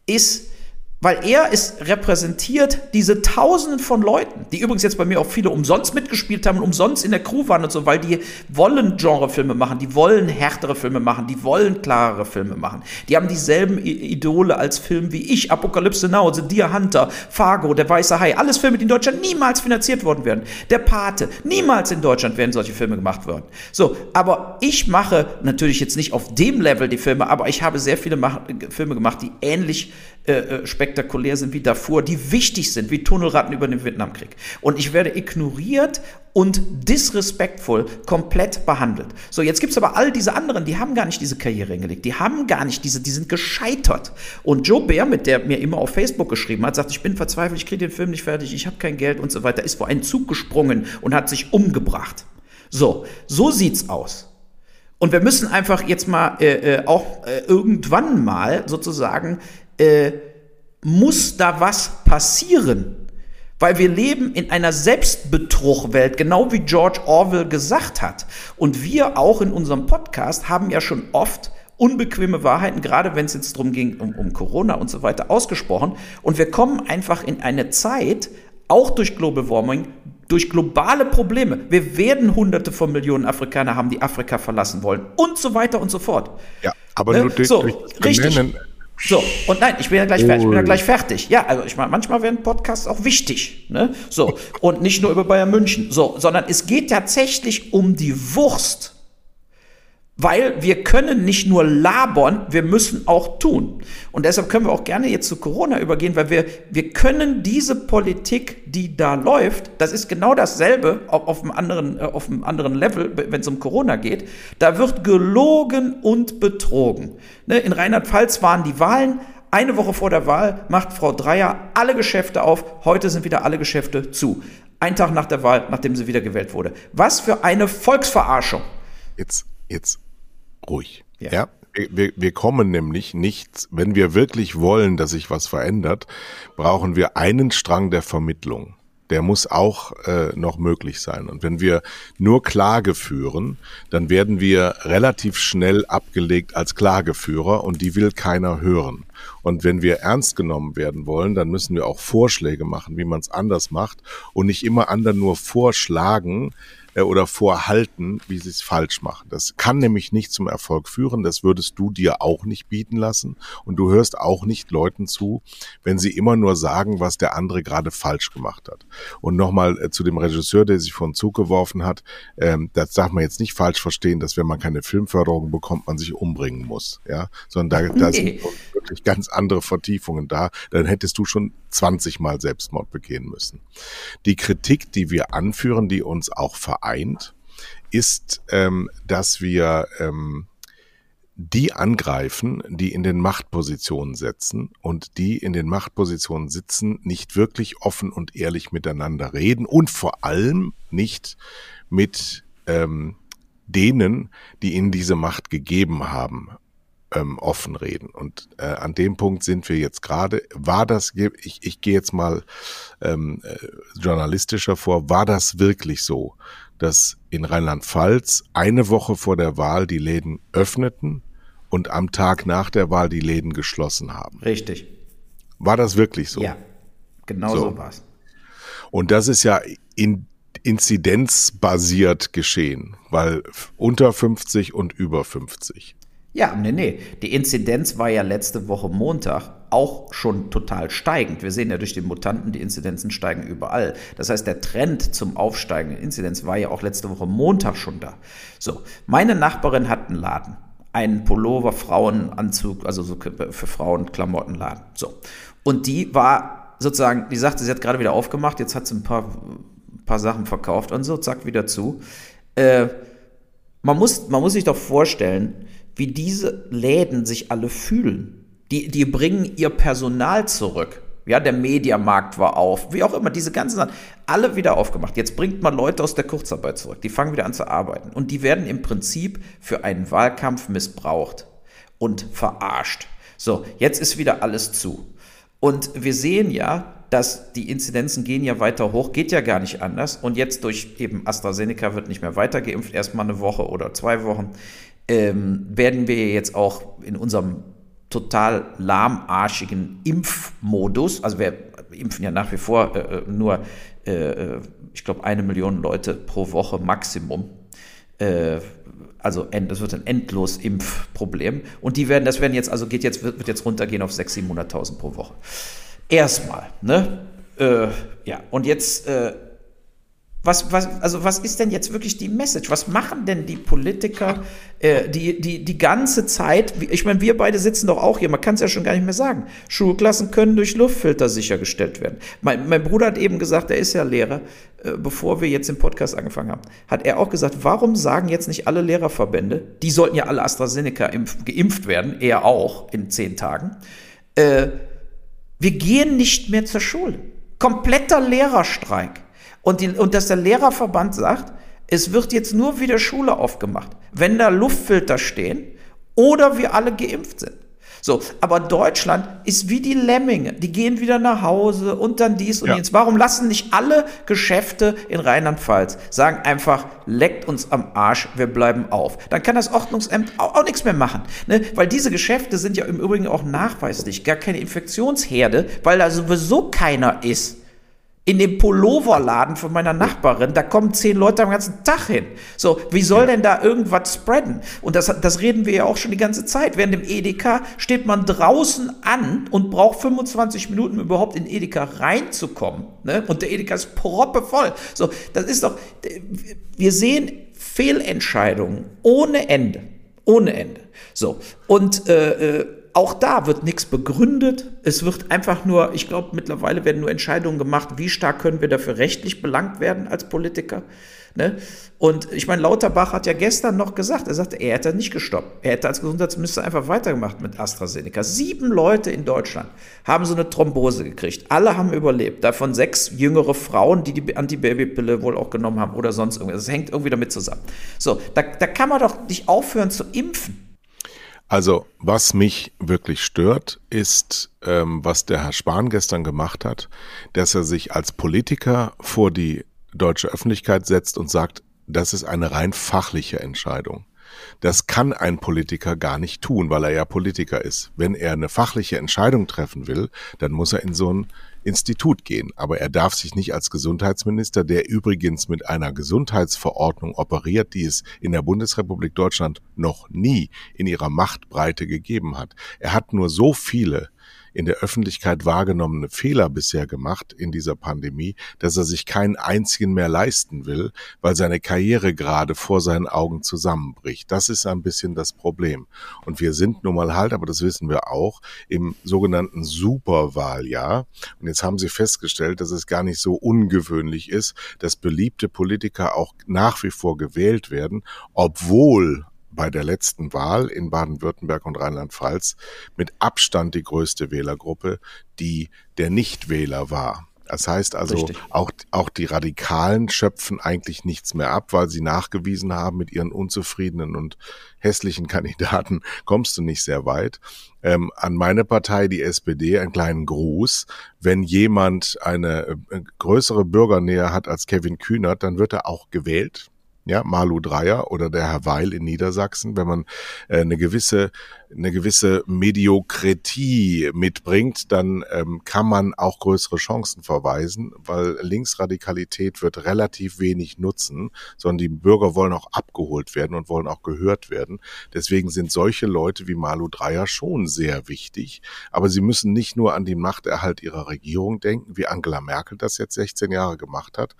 ist, weil er ist repräsentiert diese Tausenden von Leuten, die übrigens jetzt bei mir auch viele umsonst mitgespielt haben und umsonst in der Crew waren und so, weil die wollen Genrefilme machen, die wollen härtere Filme machen, die wollen klarere Filme machen. Die haben dieselben Idole als Film wie ich, Apokalypse Now, The Deer Hunter, Fargo, Der Weiße Hai, alles Filme, die in Deutschland niemals finanziert worden wären. Der Pate, niemals in Deutschland werden solche Filme gemacht worden. So, aber ich mache natürlich jetzt nicht auf dem Level die Filme, aber ich habe sehr viele Filme gemacht, die ähnlich äh, äh, spektakulär sind wie davor, die wichtig sind, wie Tunnelratten über den Vietnamkrieg. Und ich werde ignoriert und disrespektvoll komplett behandelt. So, jetzt gibt es aber all diese anderen, die haben gar nicht diese Karriere hingelegt, die haben gar nicht diese, die sind gescheitert. Und Joe Bär, mit der mir immer auf Facebook geschrieben hat, sagt, ich bin verzweifelt, ich kriege den Film nicht fertig, ich habe kein Geld und so weiter, ist vor einen Zug gesprungen und hat sich umgebracht. So, so sieht's aus. Und wir müssen einfach jetzt mal äh, äh auch äh, irgendwann mal sozusagen äh, muss da was passieren. Weil wir leben in einer Selbstbetruchwelt, genau wie George Orwell gesagt hat. Und wir auch in unserem Podcast haben ja schon oft unbequeme Wahrheiten, gerade wenn es jetzt darum ging, um, um Corona und so weiter, ausgesprochen. Und wir kommen einfach in eine Zeit, auch durch Global Warming, durch globale Probleme. Wir werden hunderte von Millionen Afrikaner haben, die Afrika verlassen wollen und so weiter und so fort. Ja, aber ne? nur durch, so, durch richtig. Benennen so, und nein, ich bin ja gleich fertig. Ich bin ja gleich fertig. Ja, also ich meine, manchmal werden Podcasts auch wichtig. Ne? So, und nicht nur über Bayern München. So, sondern es geht tatsächlich um die Wurst. Weil wir können nicht nur labern, wir müssen auch tun. Und deshalb können wir auch gerne jetzt zu Corona übergehen, weil wir, wir können diese Politik, die da läuft, das ist genau dasselbe auf, auf, einem, anderen, äh, auf einem anderen Level, wenn es um Corona geht. Da wird gelogen und betrogen. Ne, in Rheinland-Pfalz waren die Wahlen. Eine Woche vor der Wahl macht Frau Dreier alle Geschäfte auf. Heute sind wieder alle Geschäfte zu. Ein Tag nach der Wahl, nachdem sie wieder gewählt wurde. Was für eine Volksverarschung. Jetzt, jetzt ruhig. Ja. ja? Wir, wir kommen nämlich nicht, wenn wir wirklich wollen, dass sich was verändert, brauchen wir einen Strang der Vermittlung. Der muss auch äh, noch möglich sein. Und wenn wir nur Klage führen, dann werden wir relativ schnell abgelegt als Klageführer und die will keiner hören. Und wenn wir ernst genommen werden wollen, dann müssen wir auch Vorschläge machen, wie man es anders macht und nicht immer anderen nur vorschlagen, äh, oder vorhalten, wie sie es falsch machen. Das kann nämlich nicht zum Erfolg führen. Das würdest du dir auch nicht bieten lassen. Und du hörst auch nicht Leuten zu, wenn sie immer nur sagen, was der andere gerade falsch gemacht hat. Und nochmal äh, zu dem Regisseur, der sich vor den Zug geworfen hat, ähm, das darf man jetzt nicht falsch verstehen, dass wenn man keine Filmförderung bekommt, man sich umbringen muss. Ja, sondern da, da sind wirklich ganz andere Vertiefungen da. Dann hättest du schon 20 Mal Selbstmord begehen müssen. Die Kritik, die wir anführen, die uns auch vereint, ist, ähm, dass wir ähm, die angreifen, die in den Machtpositionen sitzen und die in den Machtpositionen sitzen, nicht wirklich offen und ehrlich miteinander reden und vor allem nicht mit ähm, denen, die ihnen diese Macht gegeben haben ähm, offen reden. Und äh, an dem Punkt sind wir jetzt gerade. War das, ich, ich gehe jetzt mal ähm, äh, journalistischer vor, war das wirklich so, dass in Rheinland-Pfalz eine Woche vor der Wahl die Läden öffneten und am Tag nach der Wahl die Läden geschlossen haben? Richtig. War das wirklich so? Ja, genau so, so war es. Und das ist ja in inzidenzbasiert geschehen, weil unter 50 und über 50. Ja, nee, nee. Die Inzidenz war ja letzte Woche Montag auch schon total steigend. Wir sehen ja durch die Mutanten, die Inzidenzen steigen überall. Das heißt, der Trend zum Aufsteigen der Inzidenz war ja auch letzte Woche Montag schon da. So, meine Nachbarin hat einen Laden. Einen Pullover, Frauenanzug, also so für Frauen Klamottenladen. So. Und die war sozusagen, die sagte, sie hat gerade wieder aufgemacht, jetzt hat sie ein paar, paar Sachen verkauft und so, zack, wieder zu. Äh, man, muss, man muss sich doch vorstellen, wie diese Läden sich alle fühlen. Die, die bringen ihr Personal zurück. Ja, der Mediamarkt war auf, wie auch immer, diese ganzen Sachen, alle wieder aufgemacht. Jetzt bringt man Leute aus der Kurzarbeit zurück, die fangen wieder an zu arbeiten. Und die werden im Prinzip für einen Wahlkampf missbraucht und verarscht. So, jetzt ist wieder alles zu. Und wir sehen ja, dass die Inzidenzen gehen ja weiter hoch, geht ja gar nicht anders. Und jetzt durch eben AstraZeneca wird nicht mehr weiter geimpft, erstmal eine Woche oder zwei Wochen, ähm, werden wir jetzt auch in unserem total lahmarschigen Impfmodus, also wir impfen ja nach wie vor äh, äh nur, äh, äh, ich glaube, eine Million Leute pro Woche Maximum. Äh, also das wird ein endlos Impfproblem. Und die werden, das werden jetzt, also geht jetzt, wird, jetzt runtergehen auf 600.000, 700.000 pro Woche. Erstmal, ne? Äh, ja, und jetzt was, was, also was ist denn jetzt wirklich die Message? Was machen denn die Politiker äh, die, die, die ganze Zeit? Ich meine, wir beide sitzen doch auch hier, man kann es ja schon gar nicht mehr sagen. Schulklassen können durch Luftfilter sichergestellt werden. Mein, mein Bruder hat eben gesagt, er ist ja Lehrer, äh, bevor wir jetzt den Podcast angefangen haben, hat er auch gesagt, warum sagen jetzt nicht alle Lehrerverbände, die sollten ja alle AstraZeneca impf, geimpft werden, er auch in zehn Tagen, äh, wir gehen nicht mehr zur Schule. Kompletter Lehrerstreik. Und, die, und dass der Lehrerverband sagt, es wird jetzt nur wieder Schule aufgemacht, wenn da Luftfilter stehen oder wir alle geimpft sind. So, aber Deutschland ist wie die Lemminge. Die gehen wieder nach Hause und dann dies und ja. jenes. Warum lassen nicht alle Geschäfte in Rheinland-Pfalz sagen einfach, leckt uns am Arsch, wir bleiben auf. Dann kann das Ordnungsamt auch, auch nichts mehr machen. Ne? Weil diese Geschäfte sind ja im Übrigen auch nachweislich gar keine Infektionsherde, weil da sowieso keiner ist in dem Pulloverladen von meiner Nachbarin, da kommen zehn Leute am ganzen Tag hin. So, wie soll denn da irgendwas spreaden? Und das, das reden wir ja auch schon die ganze Zeit. Während dem Edeka steht man draußen an und braucht 25 Minuten, um überhaupt in Edeka reinzukommen. Ne? Und der Edeka ist proppevoll. So, das ist doch, wir sehen Fehlentscheidungen ohne Ende. Ohne Ende. So, und äh, äh auch da wird nichts begründet. Es wird einfach nur, ich glaube, mittlerweile werden nur Entscheidungen gemacht, wie stark können wir dafür rechtlich belangt werden als Politiker. Ne? Und ich meine, Lauterbach hat ja gestern noch gesagt, er sagte, er hätte nicht gestoppt. Er hätte als Gesundheitsminister einfach weitergemacht mit AstraZeneca. Sieben Leute in Deutschland haben so eine Thrombose gekriegt. Alle haben überlebt. Davon sechs jüngere Frauen, die die Antibabypille wohl auch genommen haben oder sonst irgendwas. Das hängt irgendwie damit zusammen. So, da, da kann man doch nicht aufhören zu impfen. Also, was mich wirklich stört, ist, ähm, was der Herr Spahn gestern gemacht hat, dass er sich als Politiker vor die deutsche Öffentlichkeit setzt und sagt, das ist eine rein fachliche Entscheidung. Das kann ein Politiker gar nicht tun, weil er ja Politiker ist. Wenn er eine fachliche Entscheidung treffen will, dann muss er in so ein Institut gehen. Aber er darf sich nicht als Gesundheitsminister, der übrigens mit einer Gesundheitsverordnung operiert, die es in der Bundesrepublik Deutschland noch nie in ihrer Machtbreite gegeben hat. Er hat nur so viele in der Öffentlichkeit wahrgenommene Fehler bisher gemacht in dieser Pandemie, dass er sich keinen einzigen mehr leisten will, weil seine Karriere gerade vor seinen Augen zusammenbricht. Das ist ein bisschen das Problem. Und wir sind nun mal halt, aber das wissen wir auch, im sogenannten Superwahljahr. Und jetzt haben sie festgestellt, dass es gar nicht so ungewöhnlich ist, dass beliebte Politiker auch nach wie vor gewählt werden, obwohl bei der letzten Wahl in Baden-Württemberg und Rheinland-Pfalz mit Abstand die größte Wählergruppe, die der Nichtwähler war. Das heißt also, auch, auch die Radikalen schöpfen eigentlich nichts mehr ab, weil sie nachgewiesen haben, mit ihren unzufriedenen und hässlichen Kandidaten kommst du nicht sehr weit. Ähm, an meine Partei, die SPD, einen kleinen Gruß. Wenn jemand eine äh, größere Bürgernähe hat als Kevin Kühnert, dann wird er auch gewählt ja, Malu Dreyer oder der Herr Weil in Niedersachsen, wenn man äh, eine gewisse eine gewisse Mediokritie mitbringt, dann ähm, kann man auch größere Chancen verweisen, weil Linksradikalität wird relativ wenig nutzen, sondern die Bürger wollen auch abgeholt werden und wollen auch gehört werden. Deswegen sind solche Leute wie Malu Dreyer schon sehr wichtig, aber sie müssen nicht nur an den Machterhalt ihrer Regierung denken, wie Angela Merkel das jetzt 16 Jahre gemacht hat,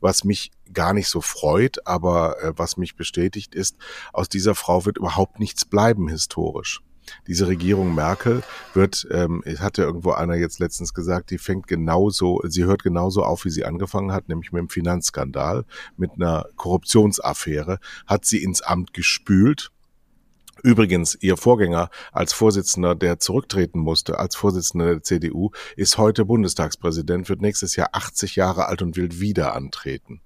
was mich gar nicht so freut, aber äh, was mich bestätigt ist, aus dieser Frau wird überhaupt nichts bleiben historisch. Diese Regierung Merkel wird, ähm, hat ja irgendwo einer jetzt letztens gesagt, die fängt genauso, sie hört genauso auf, wie sie angefangen hat, nämlich mit dem Finanzskandal, mit einer Korruptionsaffäre, hat sie ins Amt gespült Übrigens, Ihr Vorgänger als Vorsitzender, der zurücktreten musste, als Vorsitzender der CDU, ist heute Bundestagspräsident, wird nächstes Jahr 80 Jahre alt und will wieder antreten.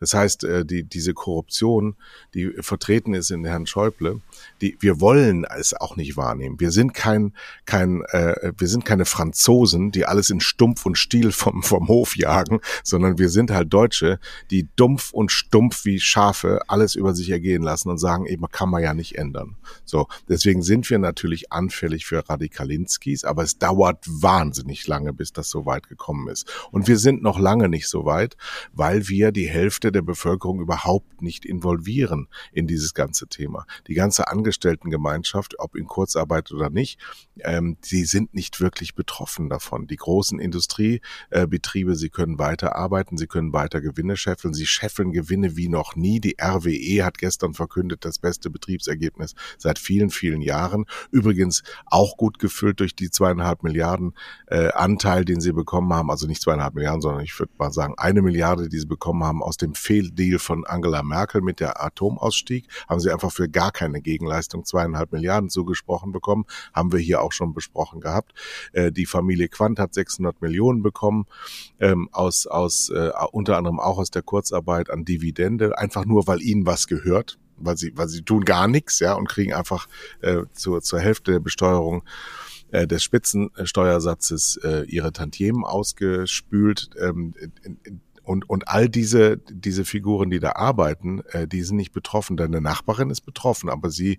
Das heißt, äh, die, diese Korruption, die vertreten ist in Herrn Schäuble, die, wir wollen es auch nicht wahrnehmen. Wir sind kein, kein, äh, wir sind keine Franzosen, die alles in Stumpf und Stiel vom, vom Hof jagen, sondern wir sind halt Deutsche, die dumpf und stumpf wie Schafe alles über sich ergehen lassen und sagen, eben kann man ja nicht ändern. So, deswegen sind wir natürlich anfällig für Radikalinskis, aber es dauert wahnsinnig lange, bis das so weit gekommen ist. Und wir sind noch lange nicht so weit, weil wir die Hälfte der Bevölkerung überhaupt nicht involvieren in dieses ganze Thema. Die ganze Angestelltengemeinschaft, ob in Kurzarbeit oder nicht, ähm, die sind nicht wirklich betroffen davon. Die großen Industriebetriebe, sie können weiter arbeiten, sie können weiter Gewinne scheffeln, sie scheffeln Gewinne wie noch nie. Die RWE hat gestern verkündet, das beste Betriebsergebnis seit vielen, vielen Jahren. Übrigens auch gut gefüllt durch die zweieinhalb Milliarden äh, Anteil, den sie bekommen haben. Also nicht zweieinhalb Milliarden, sondern ich würde mal sagen eine Milliarde, die sie bekommen haben aus dem Fehldeal von Angela Merkel mit der Atomausstieg. Haben sie einfach für gar keine Gegenleistung zweieinhalb Milliarden zugesprochen bekommen. Haben wir hier auch schon besprochen gehabt. Äh, die Familie Quant hat 600 Millionen bekommen, ähm, aus, aus äh, unter anderem auch aus der Kurzarbeit an Dividende, einfach nur, weil ihnen was gehört weil sie, weil sie tun gar nichts, ja, und kriegen einfach äh, zur, zur Hälfte der Besteuerung äh, des Spitzensteuersatzes äh, ihre Tantiemen ausgespült. Ähm, und, und all diese, diese Figuren, die da arbeiten, äh, die sind nicht betroffen. Deine Nachbarin ist betroffen, aber sie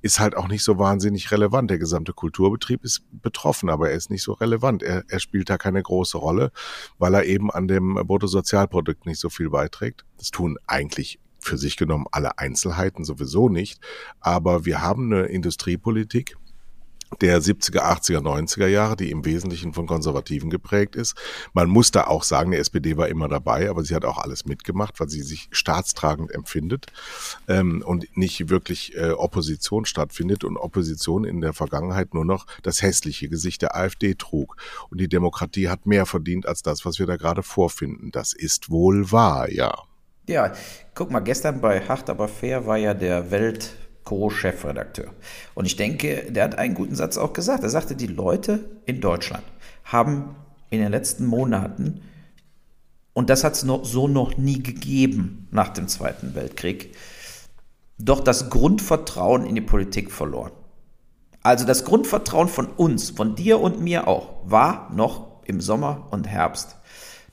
ist halt auch nicht so wahnsinnig relevant. Der gesamte Kulturbetrieb ist betroffen, aber er ist nicht so relevant. Er, er spielt da keine große Rolle, weil er eben an dem Bruttosozialprodukt nicht so viel beiträgt. Das tun eigentlich für sich genommen alle Einzelheiten sowieso nicht. Aber wir haben eine Industriepolitik, der 70er, 80er, 90er Jahre, die im Wesentlichen von Konservativen geprägt ist. Man muss da auch sagen, die SPD war immer dabei, aber sie hat auch alles mitgemacht, weil sie sich staatstragend empfindet ähm, und nicht wirklich äh, Opposition stattfindet und Opposition in der Vergangenheit nur noch das hässliche Gesicht der AfD trug. Und die Demokratie hat mehr verdient als das, was wir da gerade vorfinden. Das ist wohl wahr, ja. Ja, guck mal, gestern bei Hart aber fair war ja der Welt Co-Chefredakteur. Und ich denke, der hat einen guten Satz auch gesagt. Er sagte, die Leute in Deutschland haben in den letzten Monaten, und das hat es so noch nie gegeben nach dem Zweiten Weltkrieg, doch das Grundvertrauen in die Politik verloren. Also das Grundvertrauen von uns, von dir und mir auch, war noch im Sommer und Herbst.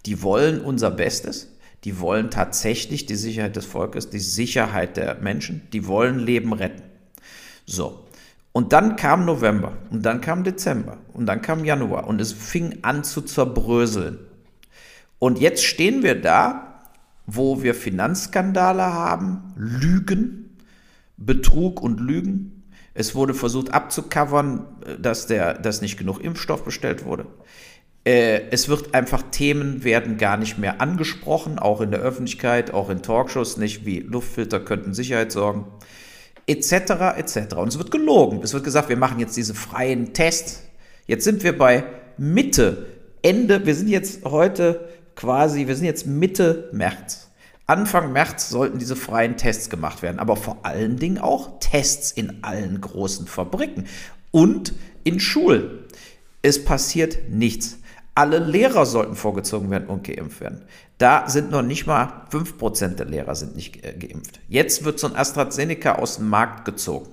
Die wollen unser Bestes, die wollen tatsächlich die Sicherheit des Volkes, die Sicherheit der Menschen, die wollen Leben retten. So. Und dann kam November und dann kam Dezember und dann kam Januar und es fing an zu zerbröseln. Und jetzt stehen wir da, wo wir Finanzskandale haben, Lügen, Betrug und Lügen. Es wurde versucht abzucovern, dass, der, dass nicht genug Impfstoff bestellt wurde. Äh, es wird einfach Themen werden gar nicht mehr angesprochen, auch in der Öffentlichkeit, auch in Talkshows nicht, wie Luftfilter könnten Sicherheit sorgen, etc., etc. Und es wird gelogen. Es wird gesagt, wir machen jetzt diese freien Tests. Jetzt sind wir bei Mitte, Ende, wir sind jetzt heute quasi, wir sind jetzt Mitte März. Anfang März sollten diese freien Tests gemacht werden, aber vor allen Dingen auch Tests in allen großen Fabriken und in Schulen. Es passiert nichts. Alle Lehrer sollten vorgezogen werden und geimpft werden. Da sind noch nicht mal 5% der Lehrer sind nicht äh, geimpft. Jetzt wird so ein AstraZeneca aus dem Markt gezogen.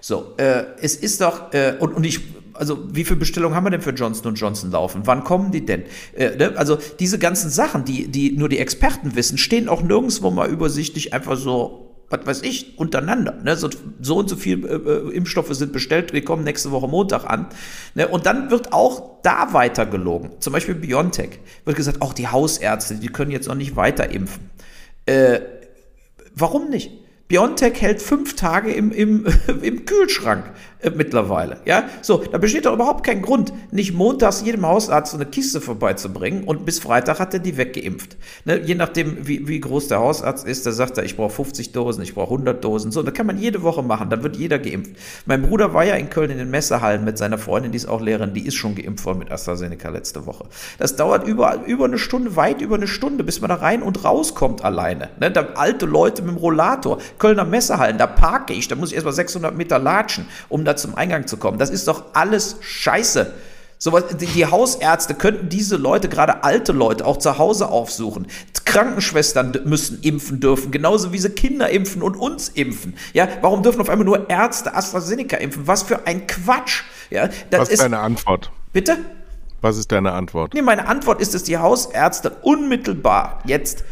So, äh, es ist doch, äh, und, und ich, also wie viele Bestellungen haben wir denn für Johnson Johnson laufen? Wann kommen die denn? Äh, ne? Also diese ganzen Sachen, die, die nur die Experten wissen, stehen auch nirgendwo mal übersichtlich einfach so was weiß ich, untereinander. Ne? So, so und so viel äh, äh, Impfstoffe sind bestellt, wir kommen nächste Woche Montag an. Ne? Und dann wird auch da weiter gelogen. Zum Beispiel BioNTech wird gesagt, auch die Hausärzte, die können jetzt noch nicht weiter impfen. Äh, warum nicht? BioNTech hält fünf Tage im, im, im Kühlschrank. Äh, mittlerweile. Ja, so, da besteht doch überhaupt kein Grund, nicht montags jedem Hausarzt so eine Kiste vorbeizubringen und bis Freitag hat er die weggeimpft. Ne, je nachdem, wie, wie groß der Hausarzt ist, da sagt er, ich brauche 50 Dosen, ich brauche 100 Dosen. So, da kann man jede Woche machen, dann wird jeder geimpft. Mein Bruder war ja in Köln in den Messehallen mit seiner Freundin, die ist auch Lehrerin, die ist schon geimpft worden mit AstraZeneca letzte Woche. Das dauert über, über eine Stunde, weit über eine Stunde, bis man da rein und rauskommt alleine. Ne, da alte Leute mit dem Rollator, Kölner Messehallen, da parke ich, da muss ich erstmal 600 Meter latschen, um da zum Eingang zu kommen. Das ist doch alles Scheiße. Sowas, die, die Hausärzte könnten diese Leute, gerade alte Leute, auch zu Hause aufsuchen. Krankenschwestern müssen impfen dürfen, genauso wie sie Kinder impfen und uns impfen. Ja, warum dürfen auf einmal nur Ärzte AstraZeneca impfen? Was für ein Quatsch. Ja, das Was ist deine Antwort? Bitte? Was ist deine Antwort? Nee, meine Antwort ist, dass die Hausärzte unmittelbar jetzt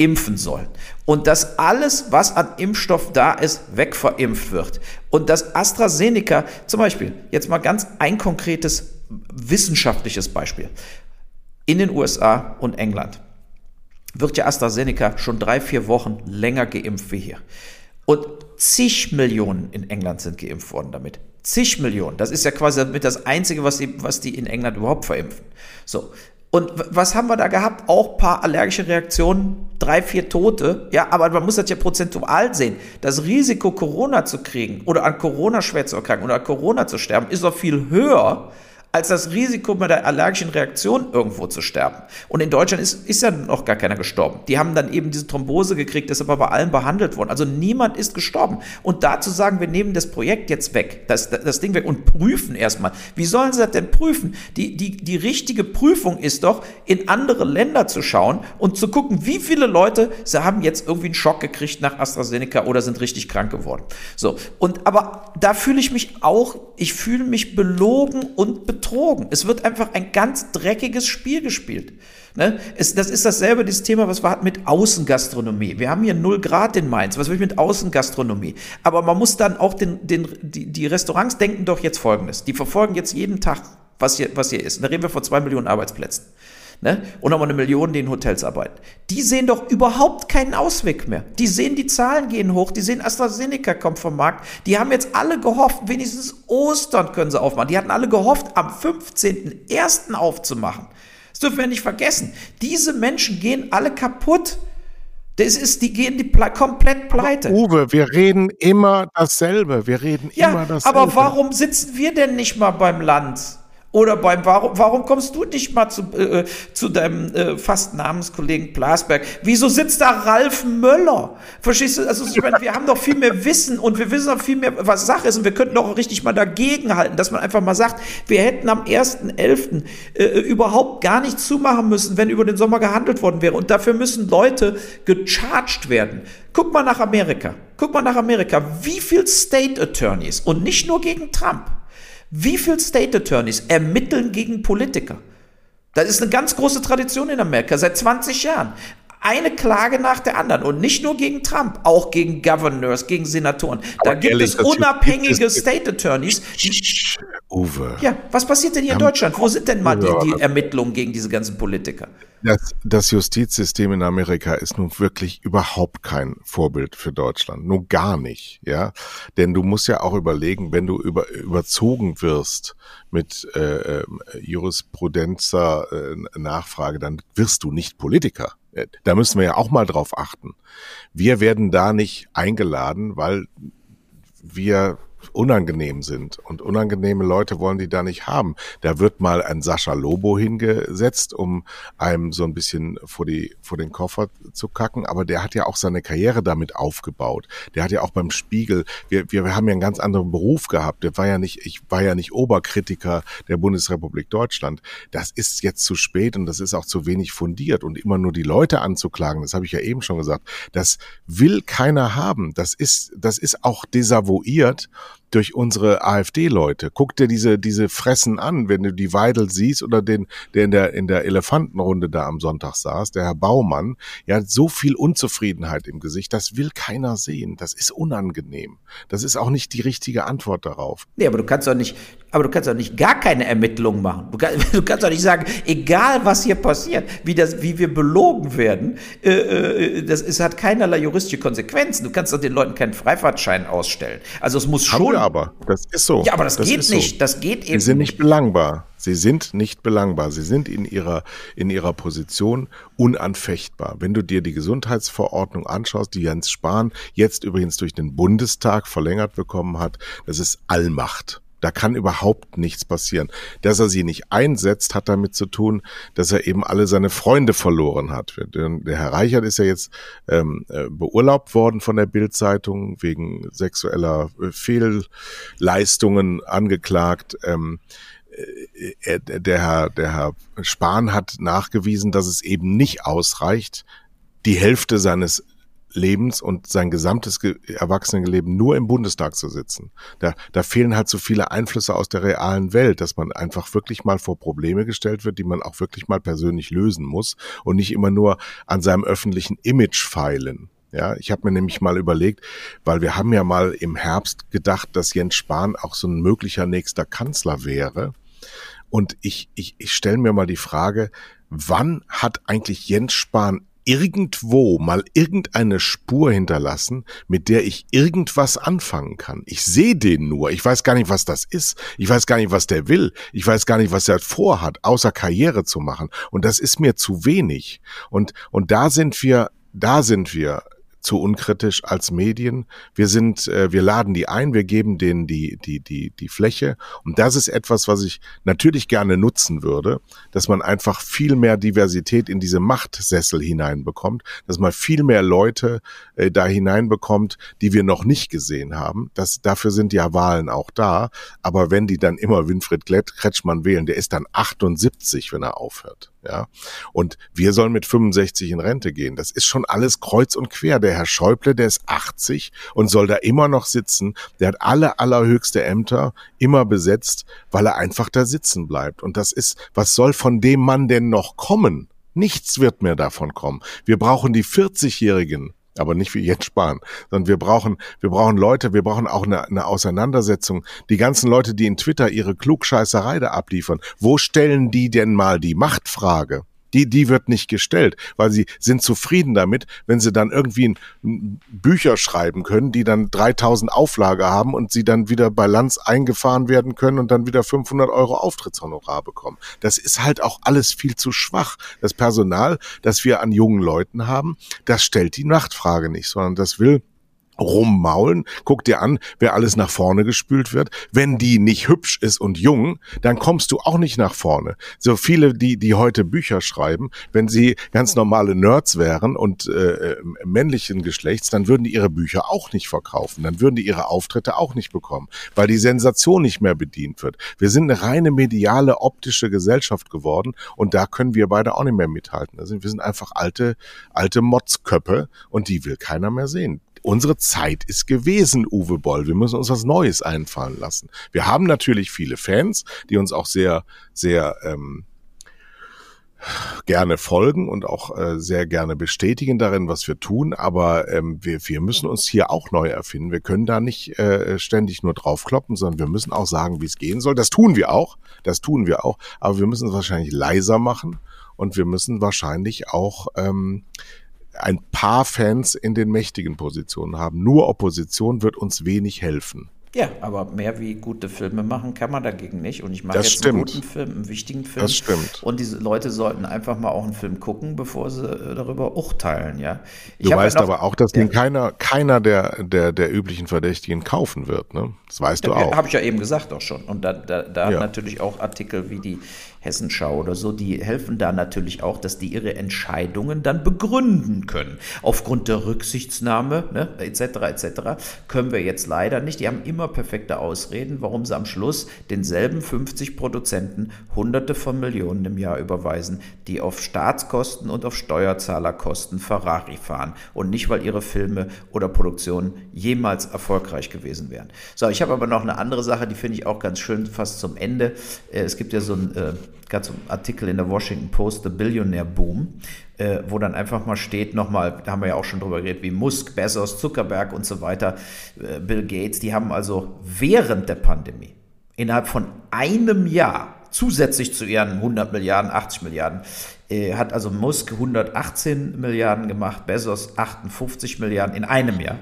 impfen sollen. Und dass alles, was an Impfstoff da ist, wegverimpft wird. Und dass AstraZeneca, zum Beispiel, jetzt mal ganz ein konkretes wissenschaftliches Beispiel. In den USA und England wird ja AstraZeneca schon drei, vier Wochen länger geimpft wie hier. Und zig Millionen in England sind geimpft worden damit. Zig Millionen. Das ist ja quasi damit das Einzige, was die, was die in England überhaupt verimpfen. So. Und was haben wir da gehabt? Auch paar allergische Reaktionen, drei, vier Tote. Ja, aber man muss das ja prozentual sehen. Das Risiko, Corona zu kriegen oder an Corona schwer zu erkranken oder an Corona zu sterben, ist doch viel höher, als das Risiko bei der allergischen Reaktion irgendwo zu sterben. Und in Deutschland ist, ist ja noch gar keiner gestorben. Die haben dann eben diese Thrombose gekriegt, ist aber bei allen behandelt worden. Also niemand ist gestorben. Und da zu sagen, wir nehmen das Projekt jetzt weg, das, das Ding weg und prüfen erstmal. Wie sollen sie das denn prüfen? Die, die, die richtige Prüfung ist doch, in andere Länder zu schauen und zu gucken, wie viele Leute, sie haben jetzt irgendwie einen Schock gekriegt nach AstraZeneca oder sind richtig krank geworden. So. Und aber da fühle ich mich auch, ich fühle mich belogen und betrogen betrogen. Es wird einfach ein ganz dreckiges Spiel gespielt. Ne? Es, das ist dasselbe, dieses Thema, was wir hatten mit Außengastronomie. Wir haben hier 0 Grad in Mainz. Was will ich mit Außengastronomie? Aber man muss dann auch den, den, die, die Restaurants denken doch jetzt Folgendes. Die verfolgen jetzt jeden Tag, was hier, was hier ist. Da reden wir von zwei Millionen Arbeitsplätzen ne? und nochmal eine Million, die in Hotels arbeiten. Die sehen doch überhaupt keinen Ausweg mehr. Die sehen, die Zahlen gehen hoch, die sehen, AstraZeneca kommt vom Markt. Die haben jetzt alle gehofft, wenigstens Ostern können sie aufmachen. Die hatten alle gehofft, am 15.01. aufzumachen. Das dürfen wir nicht vergessen. Diese Menschen gehen alle kaputt. Das ist, die gehen die ple komplett pleite. Aber Uwe, wir reden immer dasselbe. Wir reden ja, immer dasselbe. Aber warum sitzen wir denn nicht mal beim Land? Oder beim, warum, warum kommst du nicht mal zu, äh, zu deinem äh, fast Namenskollegen Blasberg? Wieso sitzt da Ralf Möller? Verstehst du? Also, ich meine, wir haben doch viel mehr Wissen und wir wissen auch viel mehr, was Sache ist und wir könnten doch richtig mal dagegenhalten, dass man einfach mal sagt, wir hätten am 1.11. Äh, überhaupt gar nicht zumachen müssen, wenn über den Sommer gehandelt worden wäre. Und dafür müssen Leute gecharged werden. Guck mal nach Amerika. Guck mal nach Amerika. Wie viel State Attorneys und nicht nur gegen Trump wie viele State Attorneys ermitteln gegen Politiker? Das ist eine ganz große Tradition in Amerika, seit 20 Jahren. Eine Klage nach der anderen und nicht nur gegen Trump, auch gegen Governors, gegen Senatoren. Da Aber gibt ehrlich, es unabhängige ist, State Attorneys. Die, Uwe. Ja, was passiert denn hier in Deutschland? Wo sind denn mal die, die Ermittlungen gegen diese ganzen Politiker? Das, das Justizsystem in Amerika ist nun wirklich überhaupt kein Vorbild für Deutschland. Nur gar nicht, ja. Denn du musst ja auch überlegen, wenn du über, überzogen wirst mit äh, äh, Jurisprudenzer äh, Nachfrage, dann wirst du nicht Politiker. Äh, da müssen wir ja auch mal drauf achten. Wir werden da nicht eingeladen, weil wir unangenehm sind. Und unangenehme Leute wollen die da nicht haben. Da wird mal ein Sascha Lobo hingesetzt, um einem so ein bisschen vor, die, vor den Koffer zu kacken. Aber der hat ja auch seine Karriere damit aufgebaut. Der hat ja auch beim Spiegel, wir, wir haben ja einen ganz anderen Beruf gehabt. Der war ja nicht, ich war ja nicht Oberkritiker der Bundesrepublik Deutschland. Das ist jetzt zu spät und das ist auch zu wenig fundiert. Und immer nur die Leute anzuklagen, das habe ich ja eben schon gesagt, das will keiner haben. Das ist, das ist auch desavouiert durch unsere AfD-Leute. Guck dir diese, diese Fressen an, wenn du die Weidel siehst oder den, der in der, in der Elefantenrunde da am Sonntag saß, der Herr Baumann, ja, so viel Unzufriedenheit im Gesicht, das will keiner sehen. Das ist unangenehm. Das ist auch nicht die richtige Antwort darauf. Nee, aber du kannst doch nicht, Aber du kannst doch nicht gar keine Ermittlungen machen. Du, kann, du kannst doch nicht sagen, egal was hier passiert, wie, das, wie wir belogen werden, äh, äh, das es hat keinerlei juristische Konsequenzen. Du kannst doch den Leuten keinen Freifahrtschein ausstellen. Also es muss Haben schon. wir aber, das ist so. Ja, aber das, das geht nicht. So. Das geht eben Sie sind nicht belangbar. Sie sind nicht belangbar. Sie sind in ihrer, in ihrer Position unanfechtbar. Wenn du dir die Gesundheitsverordnung anschaust, die Jens Spahn jetzt übrigens durch den Bundestag verlängert bekommen hat, das ist Allmacht. Da kann überhaupt nichts passieren. Dass er sie nicht einsetzt, hat damit zu tun, dass er eben alle seine Freunde verloren hat. Der Herr Reichert ist ja jetzt ähm, äh, beurlaubt worden von der Bildzeitung wegen sexueller äh, Fehlleistungen angeklagt. Ähm, äh, der Herr, der Herr Spahn hat nachgewiesen, dass es eben nicht ausreicht, die Hälfte seines Lebens und sein gesamtes Erwachsenenleben nur im Bundestag zu sitzen. Da, da fehlen halt so viele Einflüsse aus der realen Welt, dass man einfach wirklich mal vor Probleme gestellt wird, die man auch wirklich mal persönlich lösen muss und nicht immer nur an seinem öffentlichen Image feilen. Ja, ich habe mir nämlich mal überlegt, weil wir haben ja mal im Herbst gedacht, dass Jens Spahn auch so ein möglicher nächster Kanzler wäre. Und ich, ich, ich stelle mir mal die Frage, wann hat eigentlich Jens Spahn irgendwo mal irgendeine Spur hinterlassen, mit der ich irgendwas anfangen kann. Ich sehe den nur. Ich weiß gar nicht, was das ist. Ich weiß gar nicht, was der will. Ich weiß gar nicht, was er vorhat, außer Karriere zu machen. Und das ist mir zu wenig. Und, und da sind wir, da sind wir zu unkritisch als Medien. Wir sind, äh, wir laden die ein, wir geben denen die, die, die, die Fläche. Und das ist etwas, was ich natürlich gerne nutzen würde, dass man einfach viel mehr Diversität in diese Machtsessel hineinbekommt, dass man viel mehr Leute äh, da hineinbekommt, die wir noch nicht gesehen haben. Das, dafür sind ja Wahlen auch da. Aber wenn die dann immer Winfried Kretschmann wählen, der ist dann 78, wenn er aufhört. Ja. Und wir sollen mit 65 in Rente gehen. Das ist schon alles kreuz und quer. Der Herr Schäuble, der ist 80 und soll da immer noch sitzen. Der hat alle allerhöchste Ämter immer besetzt, weil er einfach da sitzen bleibt. Und das ist, was soll von dem Mann denn noch kommen? Nichts wird mehr davon kommen. Wir brauchen die 40-Jährigen, aber nicht wie Jens Spahn, sondern wir brauchen, wir brauchen Leute, wir brauchen auch eine, eine Auseinandersetzung. Die ganzen Leute, die in Twitter ihre Klugscheißerei da abliefern, wo stellen die denn mal die Machtfrage? Die, die wird nicht gestellt, weil sie sind zufrieden damit, wenn sie dann irgendwie ein, Bücher schreiben können, die dann 3000 Auflage haben und sie dann wieder bei Lanz eingefahren werden können und dann wieder 500 Euro Auftrittshonorar bekommen. Das ist halt auch alles viel zu schwach. Das Personal, das wir an jungen Leuten haben, das stellt die Nachtfrage nicht, sondern das will rummaulen. Guck dir an, wer alles nach vorne gespült wird. Wenn die nicht hübsch ist und jung, dann kommst du auch nicht nach vorne. So viele, die, die heute Bücher schreiben, wenn sie ganz normale Nerds wären und äh, männlichen Geschlechts, dann würden die ihre Bücher auch nicht verkaufen. Dann würden die ihre Auftritte auch nicht bekommen, weil die Sensation nicht mehr bedient wird. Wir sind eine reine mediale, optische Gesellschaft geworden und da können wir beide auch nicht mehr mithalten. Also wir sind einfach alte, alte Motzköppe und die will keiner mehr sehen unsere Zeit ist gewesen, Uwe Boll. Wir müssen uns was Neues einfallen lassen. Wir haben natürlich viele Fans, die uns auch sehr, sehr ähm, gerne folgen und auch äh, sehr gerne bestätigen darin, was wir tun. Aber ähm, wir, wir müssen uns hier auch neu erfinden. Wir können da nicht äh, ständig nur draufkloppen, sondern wir müssen auch sagen, wie es gehen soll. Das tun wir auch. Das tun wir auch. Aber wir müssen es wahrscheinlich leiser machen und wir müssen wahrscheinlich auch ähm, ein paar Fans in den mächtigen Positionen haben. Nur Opposition wird uns wenig helfen. Ja, aber mehr wie gute Filme machen kann man dagegen nicht. Und ich mache jetzt stimmt. einen guten Film, einen wichtigen Film. Das stimmt. Und diese Leute sollten einfach mal auch einen Film gucken, bevor sie äh, darüber urteilen, ja. Ich du weißt ja noch- aber auch, dass Ja. den keiner, keiner der, der, der üblichen Verdächtigen kaufen wird, ne? Das weißt du auch. Habe ich ja eben gesagt auch schon. Und da, da, da Ja. natürlich auch Artikel wie die Hessenschau oder so, die helfen da natürlich auch, dass die ihre Entscheidungen dann begründen können. Aufgrund der Rücksichtnahme, ne, etc., etc., können wir jetzt leider nicht. Die haben immer perfekte Ausreden, warum sie am Schluss denselben 50 Produzenten Hunderte von Millionen im Jahr überweisen, die auf Staatskosten und auf Steuerzahlerkosten Ferrari fahren und nicht, weil ihre Filme oder Produktionen jemals erfolgreich gewesen wären. So, ich habe aber noch eine andere Sache, die finde ich auch ganz schön, fast zum Ende. Äh, Es gibt ja so ein äh, ganz so einen Artikel in der Washington Post, The Billionaire Boom, äh, wo dann einfach mal steht, nochmal, da haben wir ja auch schon drüber geredet, wie Musk, Bezos, Zuckerberg und so weiter, äh, Bill Gates, die haben also während der Pandemie innerhalb von einem Jahr zusätzlich zu ihren 100 Milliarden, 80 Milliarden, äh, hat also Musk 118 Milliarden gemacht, Bezos 58 Milliarden in einem Jahr.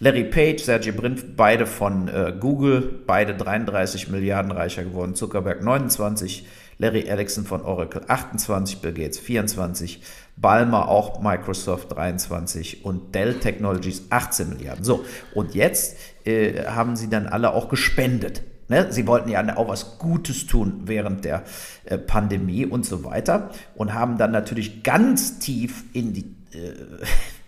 Larry Page, Sergey Brin, beide von äh, Google, beide 33 Milliarden reicher geworden, Zuckerberg 29, Larry Ellison von Oracle 28, Bill Gates 24, Balmer auch Microsoft 23 und Dell Technologies 18 Milliarden. So, und jetzt äh, haben sie dann alle auch gespendet. Ne? Sie wollten ja auch was Gutes tun während der äh, Pandemie und so weiter und haben dann natürlich ganz tief in die äh,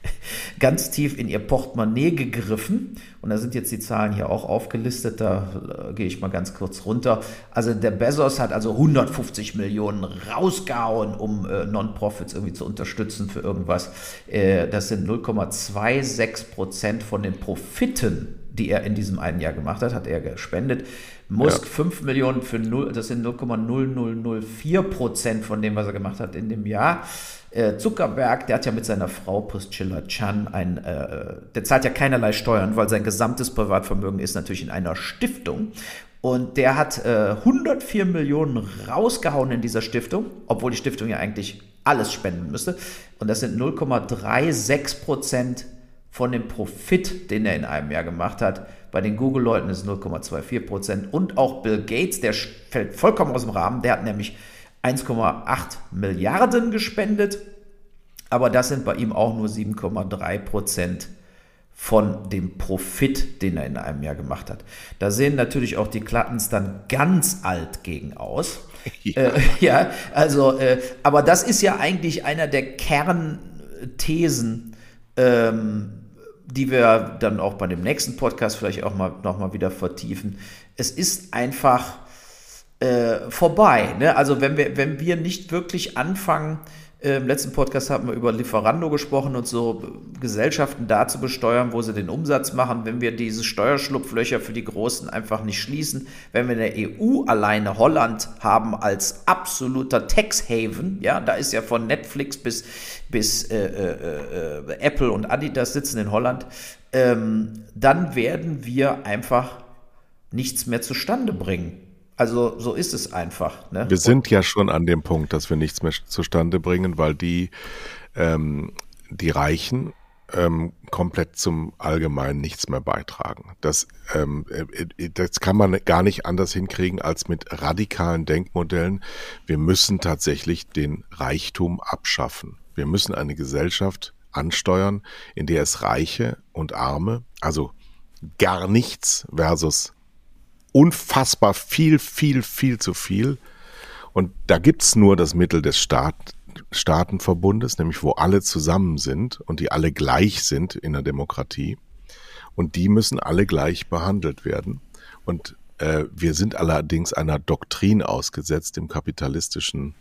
ganz tief in ihr Portemonnaie gegriffen. Und da sind jetzt die Zahlen hier auch aufgelistet, da äh, gehe ich mal ganz kurz runter. Also der Bezos hat also 150 Millionen rausgehauen, um äh, Non-Profits irgendwie zu unterstützen für irgendwas. Äh, das sind 0,26 Prozent von den Profiten, die er in diesem einen Jahr gemacht hat, hat er gespendet. Musk ja. 5 Millionen für 0, das sind 0,0004 Prozent von dem, was er gemacht hat in dem Jahr. Äh, Zuckerberg, der hat ja mit seiner Frau Priscilla Chan ein, äh, der zahlt ja keinerlei Steuern, weil sein gesamtes Privatvermögen ist natürlich in einer Stiftung. Und der hat äh, 104 Millionen rausgehauen in dieser Stiftung, obwohl die Stiftung ja eigentlich alles spenden müsste. Und das sind 0,36 Prozent von dem Profit, den er in einem Jahr gemacht hat. Bei den Google-Leuten ist es 0,24 Prozent. Und auch Bill Gates, der fällt vollkommen aus dem Rahmen. Der hat nämlich 1,8 Milliarden gespendet. Aber das sind bei ihm auch nur 7,3 Prozent von dem Profit, den er in einem Jahr gemacht hat. Da sehen natürlich auch die Klattens dann ganz alt gegen aus. Ja, äh, ja also, äh, aber das ist ja eigentlich einer der Kernthesen ähm, die wir dann auch bei dem nächsten Podcast vielleicht auch mal nochmal wieder vertiefen. Es ist einfach äh, vorbei. Ne? Also wenn wir, wenn wir nicht wirklich anfangen, Im letzten Podcast haben wir über Lieferando gesprochen und so Gesellschaften da zu besteuern, wo sie den Umsatz machen. Wenn wir diese Steuerschlupflöcher für die Großen einfach nicht schließen, wenn wir in der EU alleine Holland haben als absoluter Tax-Haven, ja, da ist ja von Netflix bis, bis äh, äh, äh, Apple und Adidas sitzen in Holland, ähm, dann werden wir einfach nichts mehr zustande bringen. Also so ist es einfach. Ne? Wir sind ja schon an dem Punkt, dass wir nichts mehr zustande bringen, weil die, ähm, die Reichen ähm, komplett zum Allgemeinen nichts mehr beitragen. Das, ähm, äh, das kann man gar nicht anders hinkriegen als mit radikalen Denkmodellen. Wir müssen tatsächlich den Reichtum abschaffen. Wir müssen eine Gesellschaft ansteuern, in der es Reiche und Arme, also gar nichts versus unfassbar viel, viel, viel zu viel. Und da gibt's nur das Mittel des Staat, Staatenverbundes, nämlich wo alle zusammen sind und die alle gleich sind in der Demokratie. Und die müssen alle gleich behandelt werden. Und äh, wir sind allerdings einer Doktrin ausgesetzt im kapitalistischen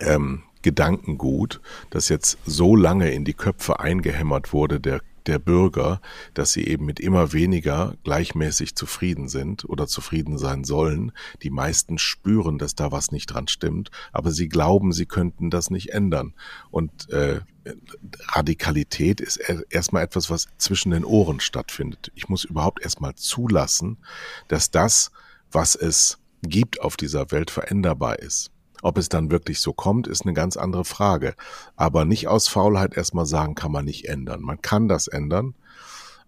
ähm, Gedankengut, das jetzt so lange in die Köpfe eingehämmert wurde der der Bürger, dass sie eben mit immer weniger gleichmäßig zufrieden sind oder zufrieden sein sollen. Die meisten spüren, dass da was nicht dran stimmt, aber sie glauben, sie könnten das nicht ändern. Und äh, Radikalität ist erstmal etwas, was zwischen den Ohren stattfindet. Ich muss überhaupt erstmal zulassen, dass das, was es gibt auf dieser Welt, veränderbar ist. Ob es dann wirklich so kommt, ist eine ganz andere Frage. Aber nicht aus Faulheit erstmal sagen, kann man nicht ändern. Man kann das ändern.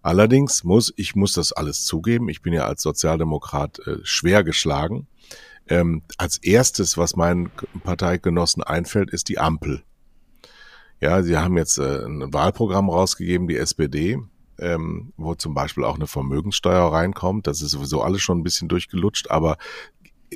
Allerdings muss, ich muss das alles zugeben, ich bin ja als Sozialdemokrat äh, schwer geschlagen. Ähm, als erstes, was meinen Parteigenossen einfällt, ist die Ampel. Ja, sie haben jetzt äh, ein Wahlprogramm rausgegeben, die SPD, ähm, wo zum Beispiel auch eine Vermögenssteuer reinkommt. Das ist sowieso alles schon ein bisschen durchgelutscht, aber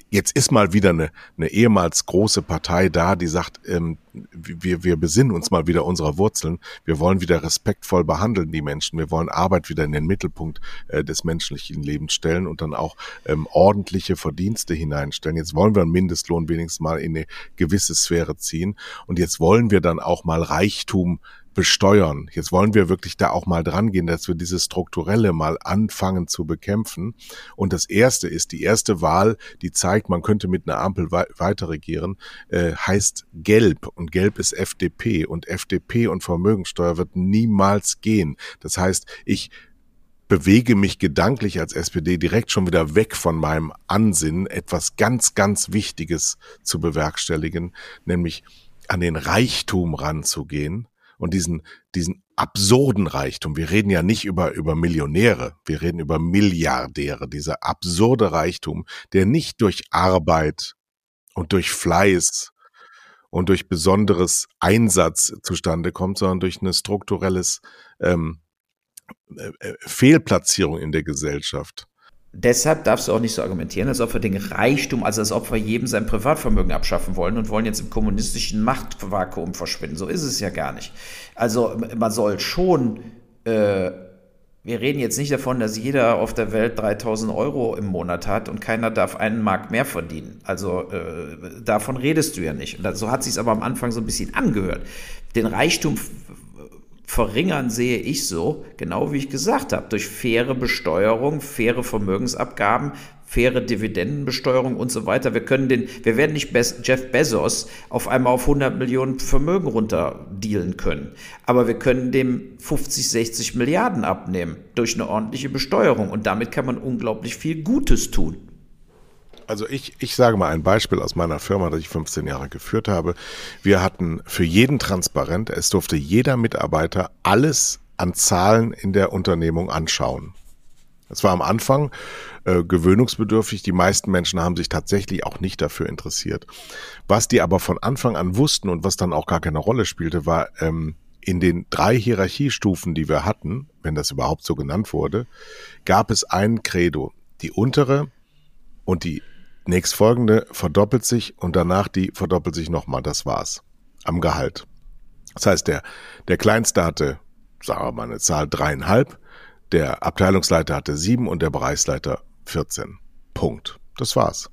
jetzt ist mal wieder eine, eine ehemals große Partei da, die sagt, ähm, wir, wir besinnen uns mal wieder unserer Wurzeln. Wir wollen wieder respektvoll behandeln, die Menschen. Wir wollen Arbeit wieder in den Mittelpunkt äh, des menschlichen Lebens stellen und dann auch ähm, ordentliche Verdienste hineinstellen. Jetzt wollen wir einen Mindestlohn wenigstens mal in eine gewisse Sphäre ziehen. Und jetzt wollen wir dann auch mal Reichtum besteuern. Jetzt wollen wir wirklich da auch mal dran gehen, dass wir dieses Strukturelle mal anfangen zu bekämpfen. Und das erste ist, die erste Wahl, die zeigt, man könnte mit einer Ampel weiter regieren, äh, heißt Gelb. Und Gelb ist FDP. Und FDP und Vermögensteuer wird niemals gehen. Das heißt, ich bewege mich gedanklich als SPD direkt schon wieder weg von meinem Ansinnen, etwas ganz, ganz Wichtiges zu bewerkstelligen, nämlich an den Reichtum ranzugehen und diesen, diesen absurden Reichtum. Wir reden ja nicht über, über Millionäre, wir reden über Milliardäre, dieser absurde Reichtum, der nicht durch Arbeit und durch Fleiß und durch besonderes Einsatz zustande kommt, sondern durch eine strukturelles ähm, äh, äh, Fehlplatzierung in der Gesellschaft. Deshalb darfst du auch nicht so argumentieren, als ob wir den Reichtum, also als ob wir jedem sein Privatvermögen abschaffen wollen und wollen jetzt im kommunistischen Machtvakuum verschwinden. So ist es ja gar nicht. Also man soll schon, äh, wir reden jetzt nicht davon, dass jeder auf der Welt 3000 Euro im Monat hat und keiner darf einen Mark mehr verdienen. Also äh, davon redest du ja nicht. Und so hat sich aber am Anfang so ein bisschen angehört. Den Reichtum verringern sehe ich so, genau wie ich gesagt habe, durch faire Besteuerung, faire Vermögensabgaben, faire Dividendenbesteuerung und so weiter. Wir können den, wir werden nicht Jeff Bezos auf einmal auf 100 Millionen Vermögen runterdealen können, aber wir können dem 50, 60 Milliarden abnehmen durch eine ordentliche Besteuerung und damit kann man unglaublich viel Gutes tun. Also ich, ich sage mal ein Beispiel aus meiner Firma, das ich 15 Jahre geführt habe. Wir hatten für jeden transparent, es durfte jeder Mitarbeiter alles an Zahlen in der Unternehmung anschauen. Es war am Anfang äh, gewöhnungsbedürftig. Die meisten Menschen haben sich tatsächlich auch nicht dafür interessiert. Was die aber von Anfang an wussten und was dann auch gar keine Rolle spielte, war ähm, in den drei Hierarchiestufen, die wir hatten, wenn das überhaupt so genannt wurde, gab es ein Credo. Die untere und die nächstfolgende verdoppelt sich und danach die verdoppelt sich nochmal. Das war's. Am Gehalt. Das heißt, der, der Kleinste hatte, sagen wir mal eine Zahl dreieinhalb, der Abteilungsleiter hatte sieben und der Bereichsleiter 14. Punkt. Das war's.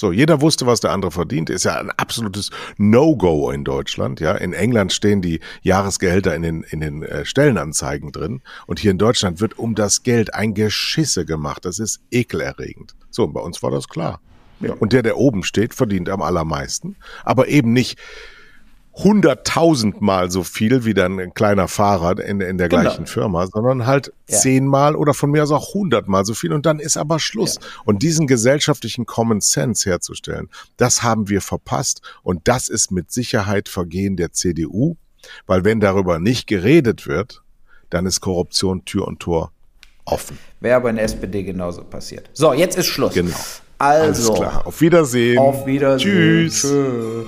So, jeder wusste, was der andere verdient. Ist ja ein absolutes No-Go in Deutschland. Ja, in England stehen die Jahresgehälter in den in den äh, Stellenanzeigen drin und hier in Deutschland wird um das Geld ein Geschisse gemacht. Das ist ekelerregend. So, und bei uns war das klar. Ja. Und der, der oben steht, verdient am allermeisten, aber eben nicht hunderttausendmal so viel wie dann ein kleiner Fahrer in, in der genau. gleichen Firma, sondern halt ja. zehnmal oder von mir aus auch hundertmal so viel und dann ist aber Schluss. Ja. Und diesen gesellschaftlichen Common Sense herzustellen, das haben wir verpasst und das ist mit Sicherheit Vergehen der CDU, weil wenn darüber nicht geredet wird, dann ist Korruption Tür und Tor offen. Wäre aber in der SPD genauso passiert. So, jetzt ist Schluss. Genau. Also. Alles klar. Auf Wiedersehen. Auf Wiedersehen. Tschüss. Tschüss.